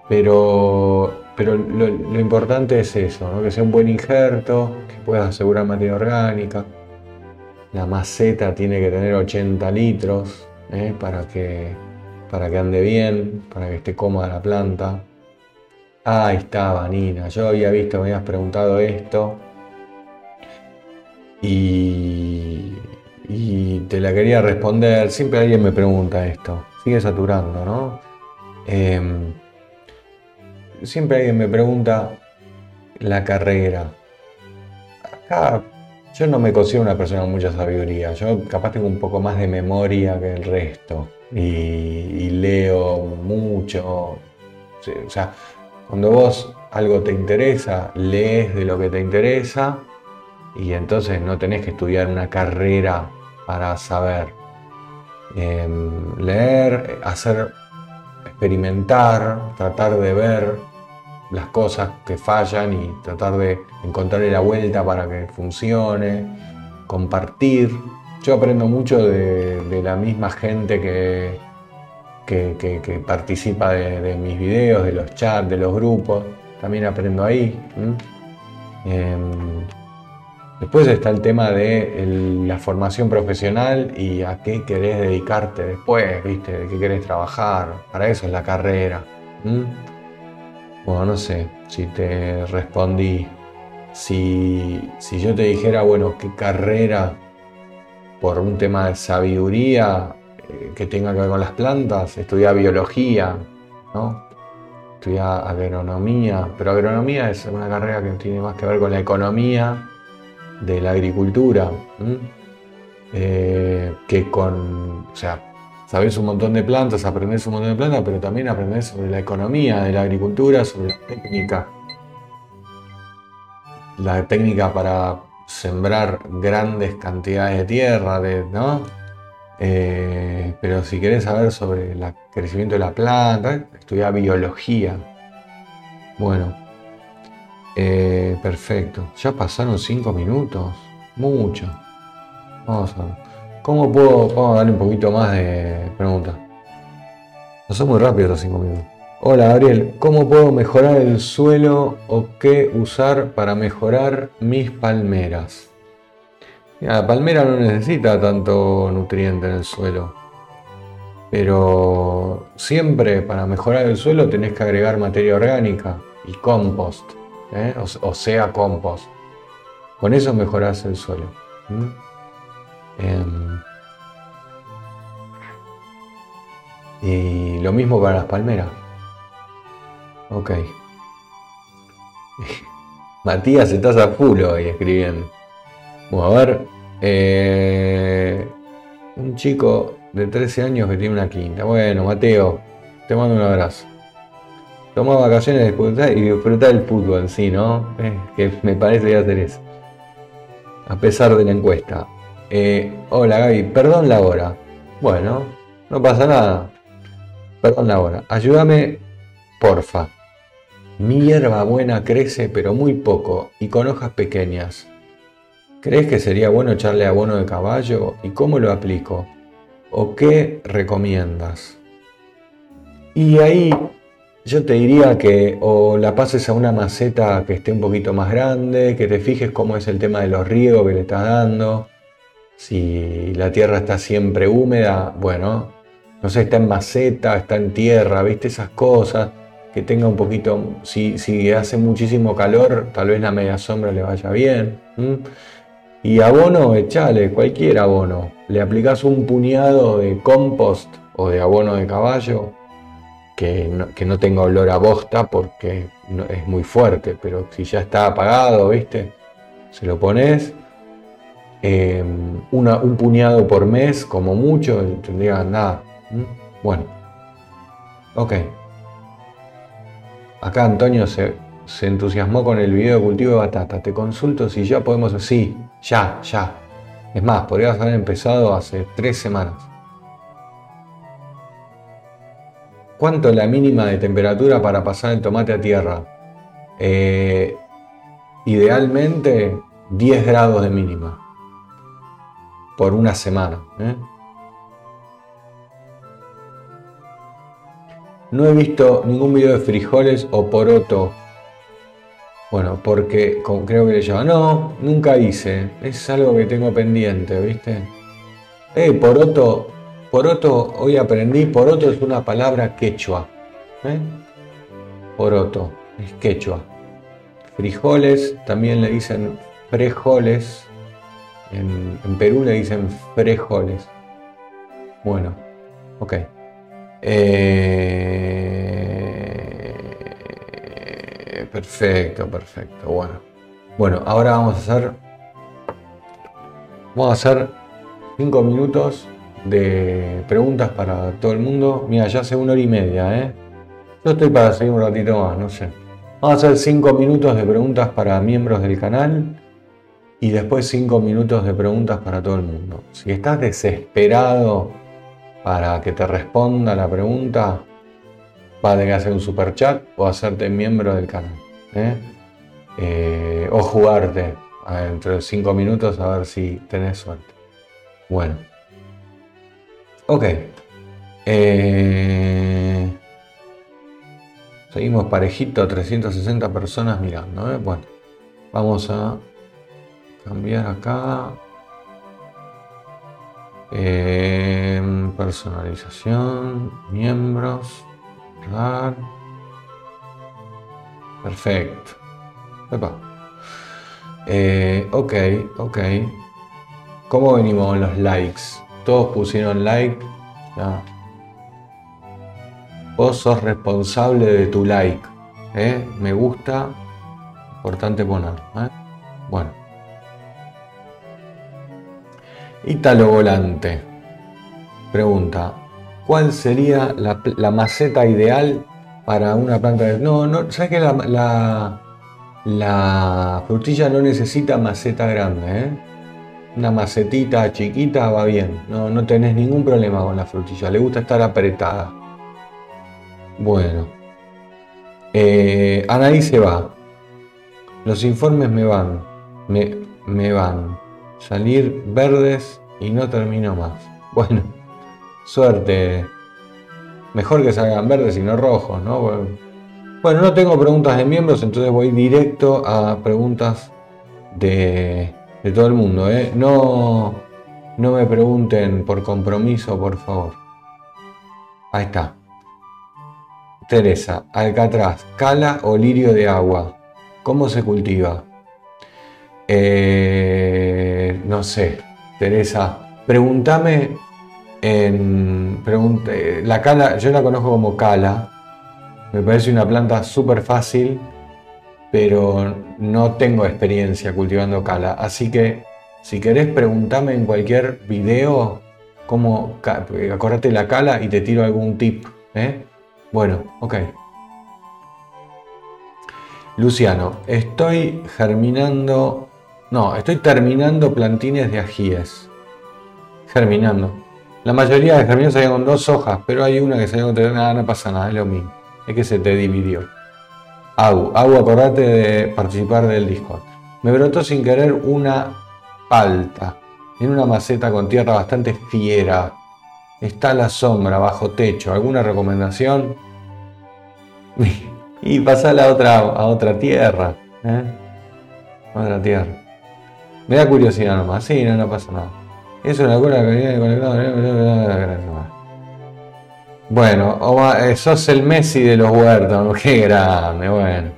Pero, pero lo, importante es eso, que sea un buen injerto, que pueda asegurar materia orgánica. La maceta tiene que tener 80 litros ¿eh? para, que, para que ande bien, para que esté cómoda la planta. Ahí estaba, Nina. Yo había visto, me habías preguntado esto. Y, te la quería responder. Siempre alguien me pregunta esto. Sigue saturando, ¿no? Em, siempre alguien me pregunta la carrera. Acá yo no me considero una persona con mucha sabiduría. Yo capaz tengo un poco más de memoria que el resto. Y, leo mucho. O sea, cuando vos algo te interesa, lees de lo que te interesa y entonces no tenés que estudiar una carrera para saber. Em, leer, hacer, experimentar, tratar de ver las cosas que fallan y tratar de encontrarle la vuelta para que funcione, compartir. Yo aprendo mucho de la misma gente que, que, participa de, mis videos, de los chats, de los grupos. También aprendo ahí. Em, Después está el tema de la formación profesional y a qué querés dedicarte después, ¿viste? De qué querés trabajar. Para eso es la carrera. Bueno, no sé si te respondí. Si, si yo te dijera, bueno, qué carrera por un tema de sabiduría eh, que tenga que ver con las plantas, estudiar biología, ¿no? Estudiar agronomía, pero agronomía es una carrera que tiene más que ver con la economía de la agricultura, eh, que con, o sea, sabes un montón de plantas, aprendes un montón de plantas, pero también aprendes sobre la economía de la agricultura, sobre la técnica, la técnica para sembrar grandes cantidades de tierra, de, ¿no? Eh, pero si querés saber sobre el crecimiento de la planta, estudia biología. Bueno, eh, perfecto. Ya pasaron cinco minutos. Mucho. Vamos a ver. ¿Cómo puedo, vamos darle un poquito más de preguntas? Pasó muy rápido los cinco minutos. Hola Gabriel, ¿cómo puedo mejorar el suelo o qué usar para mejorar mis palmeras? la palmera no necesita tanto nutriente en el suelo, pero siempre para mejorar el suelo tenés que agregar materia orgánica y compost. ¿eh? o, sea compost. Con eso mejorás el suelo. Em, y lo mismo para las palmeras. Ok. <laughs> Matías, estás a full hoy escribiendo. Bueno, a ver. Eh, un chico de 13 años que tiene una quinta. Bueno, Mateo, te mando un abrazo. Tomar vacaciones y disfrutar del fútbol en sí, ¿no? Eh, que me parece que hacer eso. A pesar de la encuesta. Eh, hola Gaby, perdón la hora. Bueno, no pasa nada. Perdón la hora. Ayúdame, porfa. Mi hierba buena crece pero muy poco y con hojas pequeñas. ¿Crees que sería bueno echarle abono de caballo? ¿Y cómo lo aplico? ¿O qué recomiendas? Y ahí yo te diría que o la pases a una maceta que esté un poquito más grande, que te fijes cómo es el tema de los riegos que le estás dando. Si la tierra está siempre húmeda, bueno, no sé, está en maceta, está en tierra, viste esas cosas. Que tenga un poquito, si, hace muchísimo calor, tal vez la media sombra le vaya bien. Y abono, echale, cualquier abono. Le aplicas un puñado de compost o de abono de caballo que no, tenga olor a bosta porque es muy fuerte, pero si ya está apagado, ¿viste? Se lo pones. Em, un puñado por mes, como mucho, tendría nada. Bueno, ok. Acá Antonio se, se entusiasmó con el video de cultivo de batata. Te consulto si ya podemos. Sí, ya, ya. Es más, podrías haber empezado hace tres semanas. ¿Cuánto la mínima de temperatura para pasar el tomate a tierra? Eh, idealmente 10 grados de mínima por una semana. ¿eh? No he visto ningún video de frijoles o poroto. Bueno, porque creo que le llama. No, nunca hice. Es algo que tengo pendiente, ¿viste? Eh, poroto Poroto, hoy aprendí, poroto es una palabra quechua. ¿eh? Poroto, es quechua. Frijoles también le dicen frijoles. En, Perú le dicen frijoles. Bueno, ok. Eh, perfecto, perfecto. Bueno. Bueno, ahora vamos a hacer. Vamos a hacer 5 minutos de preguntas para todo el mundo. Mira, ya hace una hora y media, ¿eh? Yo estoy para seguir un ratito más, no sé. Vamos a hacer cinco minutos de preguntas para miembros del canal y después cinco minutos de preguntas para todo el mundo. Si estás desesperado para que te responda la pregunta, va a tener que hacer un super chat o hacerte miembro del canal. ¿eh? Eh, o jugarte entre cinco minutos a ver si tenés suerte. Bueno. Ok. Eh, seguimos parejito, 360 personas mirando. ¿eh? Bueno, vamos a cambiar acá. Em, personalización, miembros, Perfecto. Eh, ok, ok. ¿Cómo venimos los likes? Todos pusieron like. Vos sos responsable de tu like. ¿eh? Me gusta. Importante poner. ¿eh? Bueno. Ítalo Volante. Pregunta. ¿Cuál sería la, maceta ideal para una planta de... No, no, ¿sabes que la, la, frutilla no necesita maceta grande? ¿eh? Una macetita chiquita va bien. No, no tenés ningún problema con la frutilla. Le gusta estar apretada. Bueno. Eh, Anaí se va. Los informes me van. Me, me van. Salir verdes y no termino más. Bueno. Suerte. Mejor que salgan verdes y no rojos, ¿no? Bueno, no tengo preguntas de miembros, entonces voy directo a preguntas de, todo el mundo. ¿eh? No, no me pregunten por compromiso, por favor. Ahí está. Teresa, alcatraz, cala o lirio de agua. ¿Cómo se cultiva? Eh, no sé, Teresa, pregúntame en, la cala, yo la conozco como cala, me parece una planta súper fácil, pero no tengo experiencia cultivando cala. Así que si querés preguntame en cualquier video cómo, acordate la cala y te tiro algún tip. ¿eh? Bueno, ok. Luciano, estoy germinando, no, estoy terminando plantines de ajíes. Germinando. La mayoría de germinos salían con dos hojas, pero hay una que salió con tres. Nada, no pasa nada, es lo mismo. Es que se te dividió. Agu, Agu, acordate de participar del Discord. Me brotó sin querer una palta en una maceta con tierra bastante fiera. Está a la sombra, bajo techo. ¿Alguna recomendación? <laughs> y pasa a otra, a otra tierra. ¿eh? otra tierra. Me da curiosidad nomás. Sí, no, no pasa nada. Es una cura que viene conectado. Bueno, Omar, eh, sos el Messi de los huertos. <laughs> Qué grande, bueno.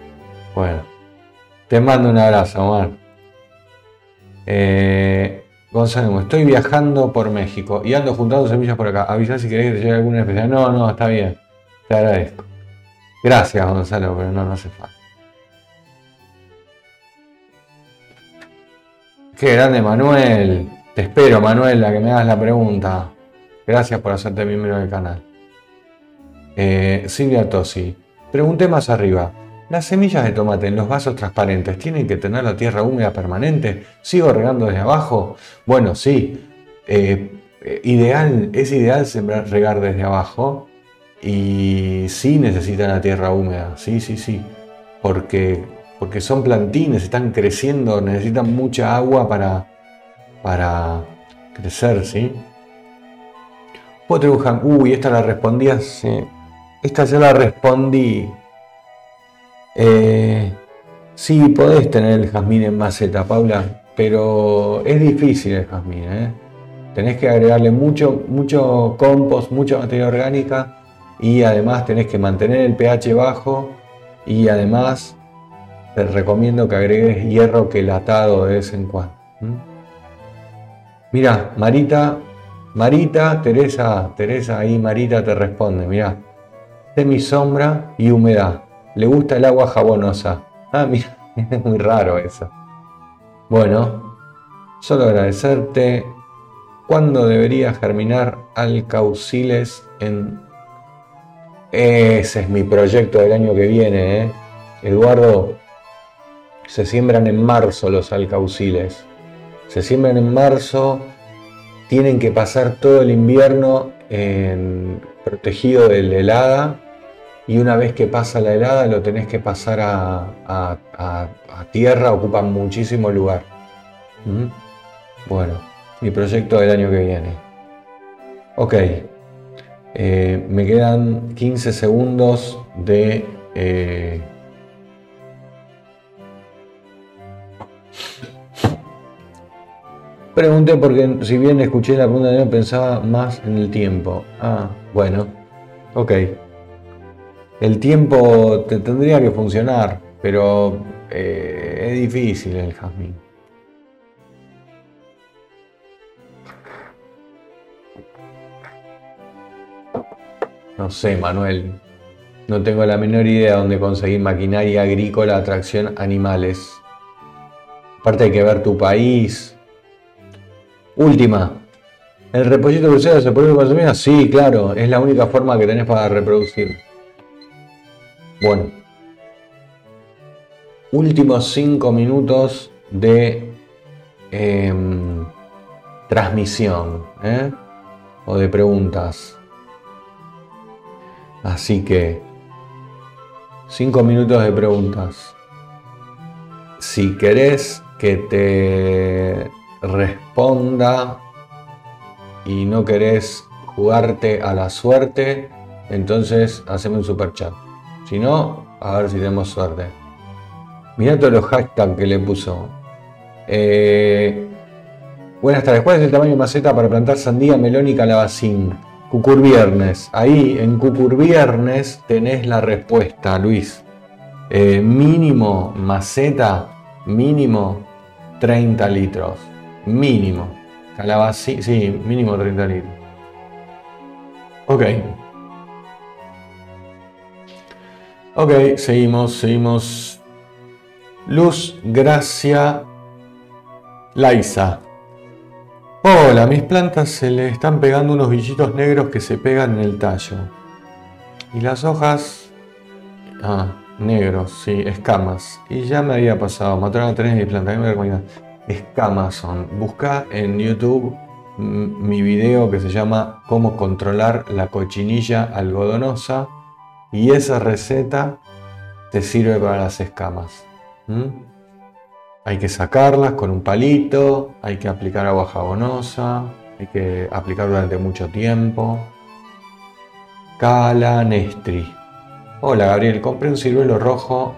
Bueno. Te mando un abrazo, Omar. Eh, Gonzalo, estoy viajando por México y ando juntando semillas por acá. Avisa si querés que te llegue alguna especial. No, no, está bien. Te agradezco. Gracias, Gonzalo, pero no, no hace falta. Qué grande, Manuel. Te espero, Manuel, a que me hagas la pregunta. Gracias por hacerte miembro del canal. Eh, Silvia Tosi. Pregunté más arriba. ¿Las semillas de tomate en los vasos transparentes tienen que tener la tierra húmeda permanente? ¿Sigo regando desde abajo? Bueno, sí. Eh, ideal, es ideal sembrar, regar desde abajo. Y sí necesitan la tierra húmeda. Sí, sí, sí. Porque, porque son plantines, están creciendo, necesitan mucha agua para, para crecer, ¿sí? Uy, esta la respondí sí. Esta ya la respondí. Eh, sí, podés tener el jazmín en maceta, Paula, pero es difícil el jazmín, ¿eh? Tenés que agregarle mucho, mucho compost, mucha materia orgánica y además tenés que mantener el pH bajo y además te recomiendo que agregues hierro quelatado de vez en cuando. Mira, Marita, Marita, Teresa, Teresa, ahí Marita te responde, mira, sombra y humedad. Le gusta el agua jabonosa. Ah, <laughs> mira, es muy raro eso. Bueno, solo agradecerte. ¿Cuándo debería germinar alcauciles en... Ese es mi proyecto del año que viene, ¿eh? Eduardo. Se siembran en marzo los alcauciles se siembran en marzo, tienen que pasar todo el invierno en, protegido de la helada y una vez que pasa la helada lo tenés que pasar a, tierra, ocupan muchísimo lugar. ¿Mm? Bueno, mi proyecto del año que viene. Ok, eh, me quedan 15 segundos de... Eh, Pregunté porque si bien escuché la pregunta de pensaba más en el tiempo. Ah, bueno, ok. El tiempo te tendría que funcionar, pero eh, es difícil el jazmín. No sé, Manuel. No tengo la menor idea dónde conseguir maquinaria agrícola, atracción, animales. Aparte hay que ver tu país. Última. ¿El repollito crucero se puede consumir? Sí, claro. Es la única forma que tenés para reproducir. Bueno. Últimos cinco minutos de em, transmisión. ¿eh? O de preguntas. Así que, cinco minutos de preguntas. Si querés que te responda y no querés jugarte a la suerte, entonces haceme un super chat. Si no, a ver si tenemos suerte. Mirá todos los hashtags que le puso. Eh, buenas tardes. ¿Cuál es el tamaño de maceta para plantar sandía, melón y calabacín? Cucurviernes. Ahí en Cucurviernes tenés la respuesta, Luis. Eh, mínimo maceta, mínimo 30 litros. Mínimo. Calabacín, sí, mínimo 30 litros. Ok. Ok, seguimos, seguimos. Luz Gracia Laisa. Hola, mis plantas se le están pegando unos bichitos negros que se pegan en el tallo. Y las hojas... Ah, negros, sí, escamas. Y ya me había pasado, mataron a tres de mis plantas. me Son. Busca en YouTube mi video que se llama Cómo controlar la cochinilla algodonosa. Y esa receta te sirve para las escamas. Hay que sacarlas con un palito, hay que aplicar agua jabonosa, hay que aplicar durante mucho tiempo. Calanestri. Hola Gabriel, compré un ciruelo rojo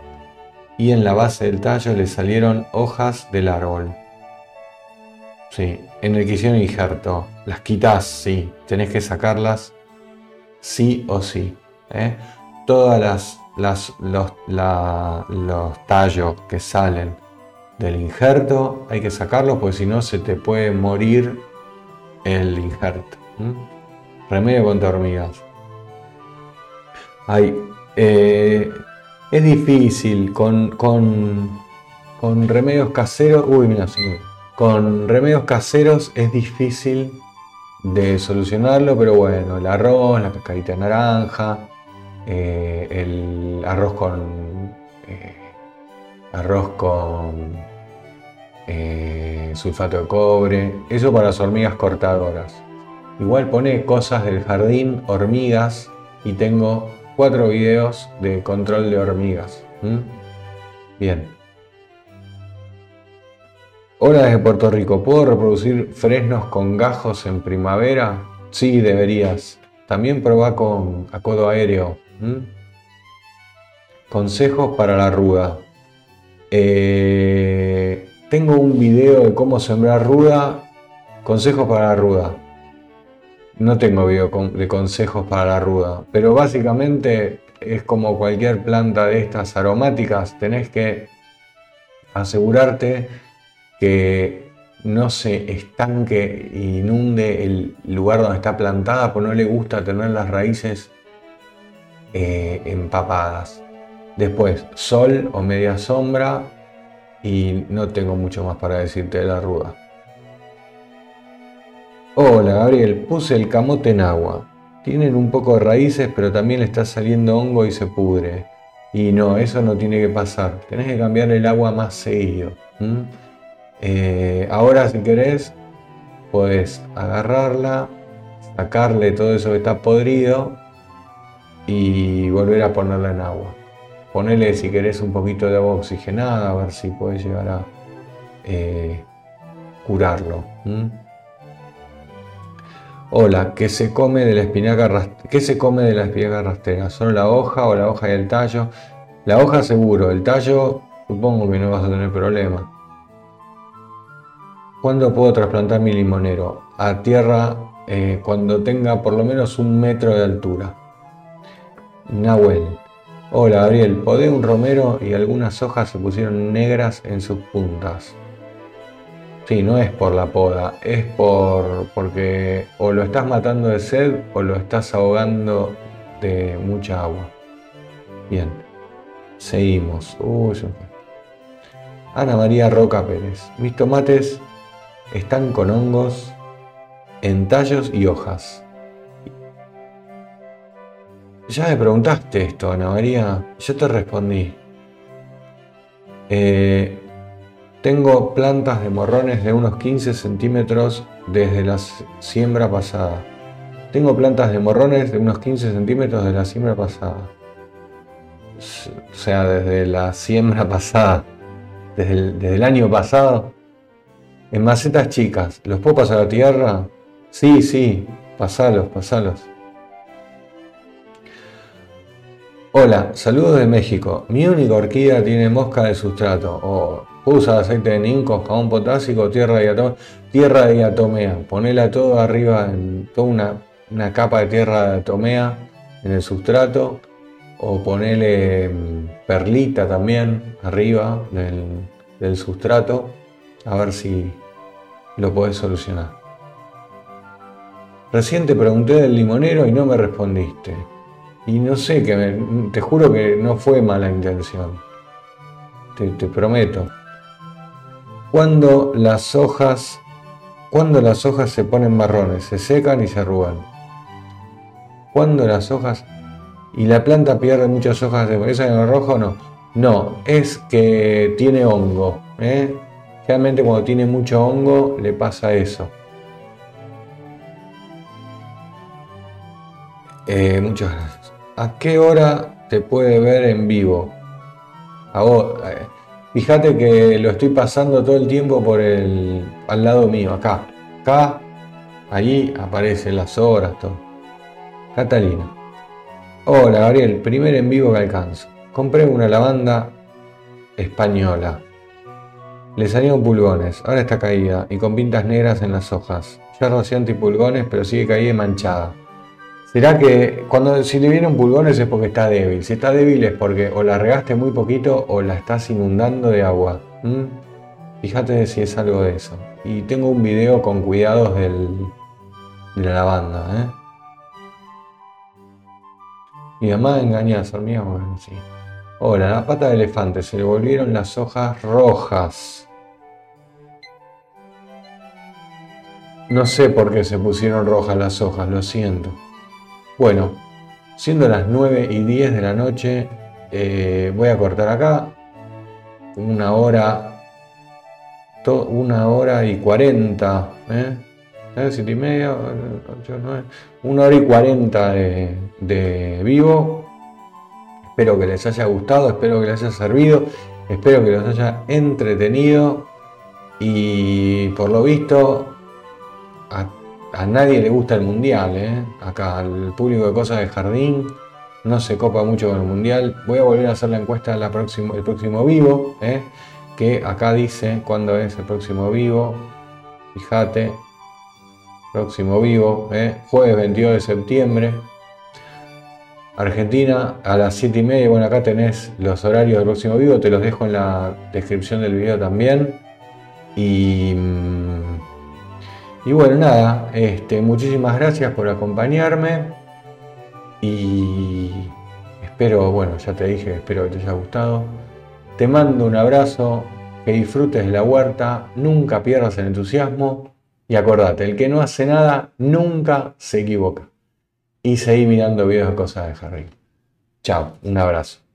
y en la base del tallo le salieron hojas del árbol. Sí, en el que hicieron injerto. Las quitas, sí, tenés que sacarlas sí o sí. ¿eh? Todas las, las los, los tallos que salen del injerto, hay que sacarlo porque si no se te puede morir el injerto. Remedio contra hormigas. Hay, eh, es difícil con, con, con, remedios caseros. Uy, mira, con remedios caseros es difícil de solucionarlo, pero bueno, el arroz, la pescadita naranja, eh, el arroz con eh, arroz con eh, sulfato de cobre, eso para las hormigas cortadoras. Igual pone cosas del jardín, hormigas, y tengo cuatro videos de control de hormigas. Bien. Hola desde Puerto Rico, ¿puedo reproducir fresnos con gajos en primavera? Sí, deberías. También probá con acodo aéreo. Consejos para la ruda. Eh, tengo un video de cómo sembrar ruda, consejos para la ruda. No tengo video de consejos para la ruda, pero básicamente es como cualquier planta de estas aromáticas, tenés que asegurarte que no se estanque e inunde el lugar donde está plantada, porque no le gusta tener las raíces eh, empapadas. Después, sol o media sombra, y no tengo mucho más para decirte de la ruda. Hola Gabriel, puse el camote en agua. Tienen un poco de raíces, pero también le está saliendo hongo y se pudre. Y no, eso no tiene que pasar. Tenés que cambiar el agua más seguido. Eh, ahora, si querés, puedes agarrarla, sacarle todo eso que está podrido y volver a ponerla en agua. Ponele si querés un poquito de agua oxigenada, a ver si puedes llegar a eh, curarlo. Hola, ¿qué se come de la espinaca ¿Qué se come de la rastera? ¿Solo la hoja o la hoja y el tallo? La hoja seguro, el tallo supongo que no vas a tener problema. ¿Cuándo puedo trasplantar mi limonero? A tierra eh, cuando tenga por lo menos un metro de altura. Nahuel. Hola Gabriel, podé un romero y algunas hojas se pusieron negras en sus puntas. Sí, no es por la poda, es por porque o lo estás matando de sed o lo estás ahogando de mucha agua. Bien, seguimos. Ana María Roca Pérez. Mis tomates están con hongos en tallos y hojas. Ya me preguntaste esto, Ana María. Yo te respondí. Eh, tengo plantas de morrones de unos 15 centímetros desde la siembra pasada. Tengo plantas de morrones de unos 15 centímetros de la siembra pasada. O sea, desde la siembra <laughs> pasada, desde el, año pasado. En macetas chicas, ¿los puedo pasar a la tierra? Sí, sí, pasalos, pasalos. Hola, saludos de México. Mi única orquídea tiene mosca de sustrato. O usa aceite de ninco, jabón potásico, tierra de diatomea. Tierra diatomea. Ponela todo arriba, en toda una, capa de tierra de diatomea en el sustrato. O ponele mm, perlita también arriba del, sustrato. A ver si lo podés solucionar. Recién te pregunté del limonero y no me respondiste. Y no sé, que te juro que no fue mala intención. Te, prometo. Cuando las hojas, cuando las hojas se ponen marrones, se secan y se arrugan. Cuando las hojas y la planta pierde muchas hojas de esa en el rojo no. No, es que tiene hongo. ¿eh? Realmente cuando tiene mucho hongo le pasa eso. Eh, muchas gracias. ¿A qué hora te puede ver en vivo? A eh, fíjate que lo estoy pasando todo el tiempo por el al lado mío, acá. Acá, allí aparecen las horas, todo. Catalina. Hola Gabriel, primer en vivo que alcanzo. Compré una lavanda española. Le salieron pulgones, ahora está caída y con pintas negras en las hojas. Ya rocié antipulgones, pero sigue caída y manchada. ¿Será que cuando si le vienen pulgones es porque está débil? Si está débil es porque o la regaste muy poquito o la estás inundando de agua. Fíjate si es algo de eso. Y tengo un video con cuidados del, de la lavanda. ¿eh? Mi mamá engaña a hormigas, bueno, sí. Hola, la pata de elefante, se le volvieron las hojas rojas. No sé por qué se pusieron rojas las hojas, lo siento. Bueno, siendo las 9 y 10 de la noche, eh, voy a cortar acá. Una hora, una hora y 40, ¿eh? ¿Siete y media? Una hora y 40 de, de vivo. Espero que les haya gustado, espero que les haya servido, espero que los haya entretenido y por lo visto a nadie le gusta el mundial, ¿eh? Acá, al público de cosas de jardín no se copa mucho con el mundial. Voy a volver a hacer la encuesta el próximo vivo, ¿eh? que acá dice cuándo es el próximo vivo. Fíjate, próximo vivo, ¿eh? jueves 22 de septiembre. Argentina a las 7 y media. Bueno, acá tenés los horarios del próximo vivo, te los dejo en la descripción del video también. Y. Y bueno, nada, este, muchísimas gracias por acompañarme y espero, bueno, ya te dije, espero que te haya gustado. Te mando un abrazo, que disfrutes de la huerta, nunca pierdas el entusiasmo y acordate, el que no hace nada nunca se equivoca. Y seguí mirando videos de cosas de jardín. Chao, un abrazo.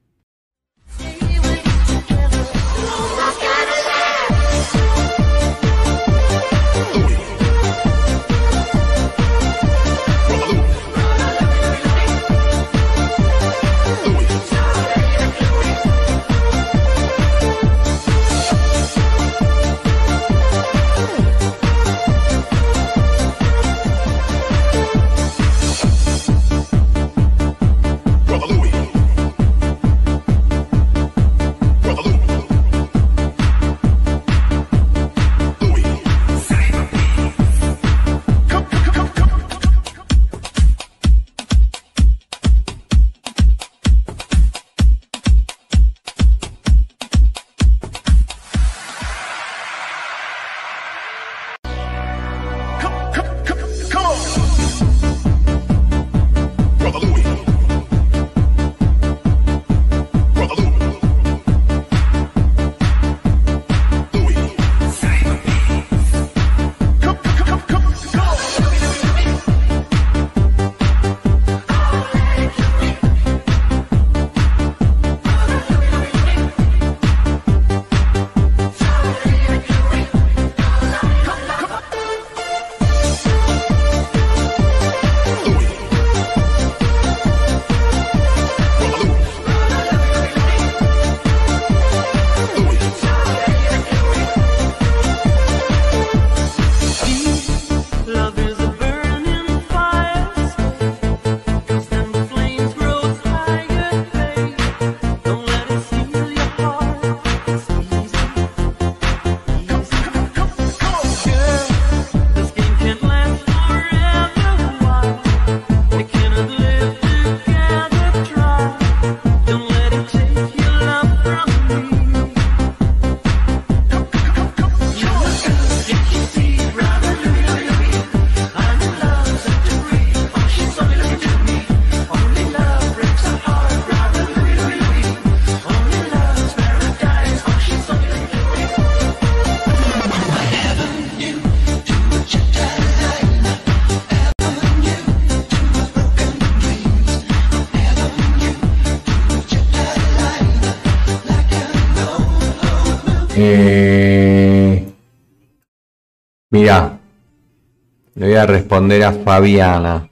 Responder a Fabiana.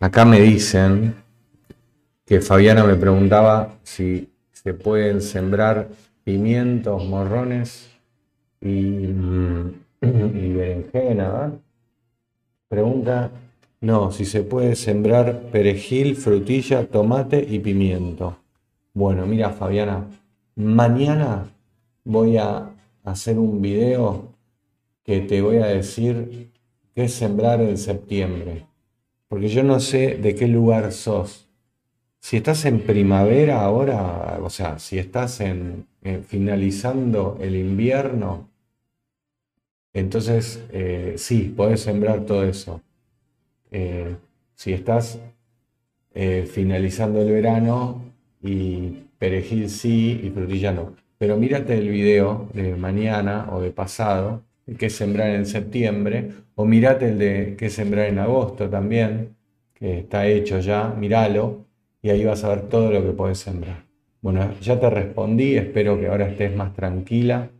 Acá me dicen que Fabiana me preguntaba si se pueden sembrar pimientos, morrones y, mm, <clears throat> y berenjena. Pregunta, no, si se puede sembrar perejil, frutilla, tomate y pimiento. Bueno, mira Fabiana, mañana voy a hacer un video que te voy a decir qué sembrar en septiembre. Porque yo no sé de qué lugar sos. Si estás en primavera ahora, o sea, si estás en, finalizando el invierno, entonces eh, sí, podés sembrar todo eso. Eh, si estás eh, finalizando el verano y perejil sí y frutilla no. Pero mírate el video de mañana o de pasado, qué sembrar en septiembre, o mírate el de qué sembrar en agosto también, que está hecho ya, míralo, y ahí vas a ver todo lo que puedes sembrar. Bueno, ya te respondí, espero que ahora estés más tranquila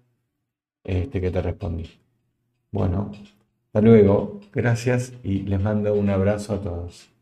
este, que te respondí. Bueno, hasta luego, gracias y les mando un abrazo a todos.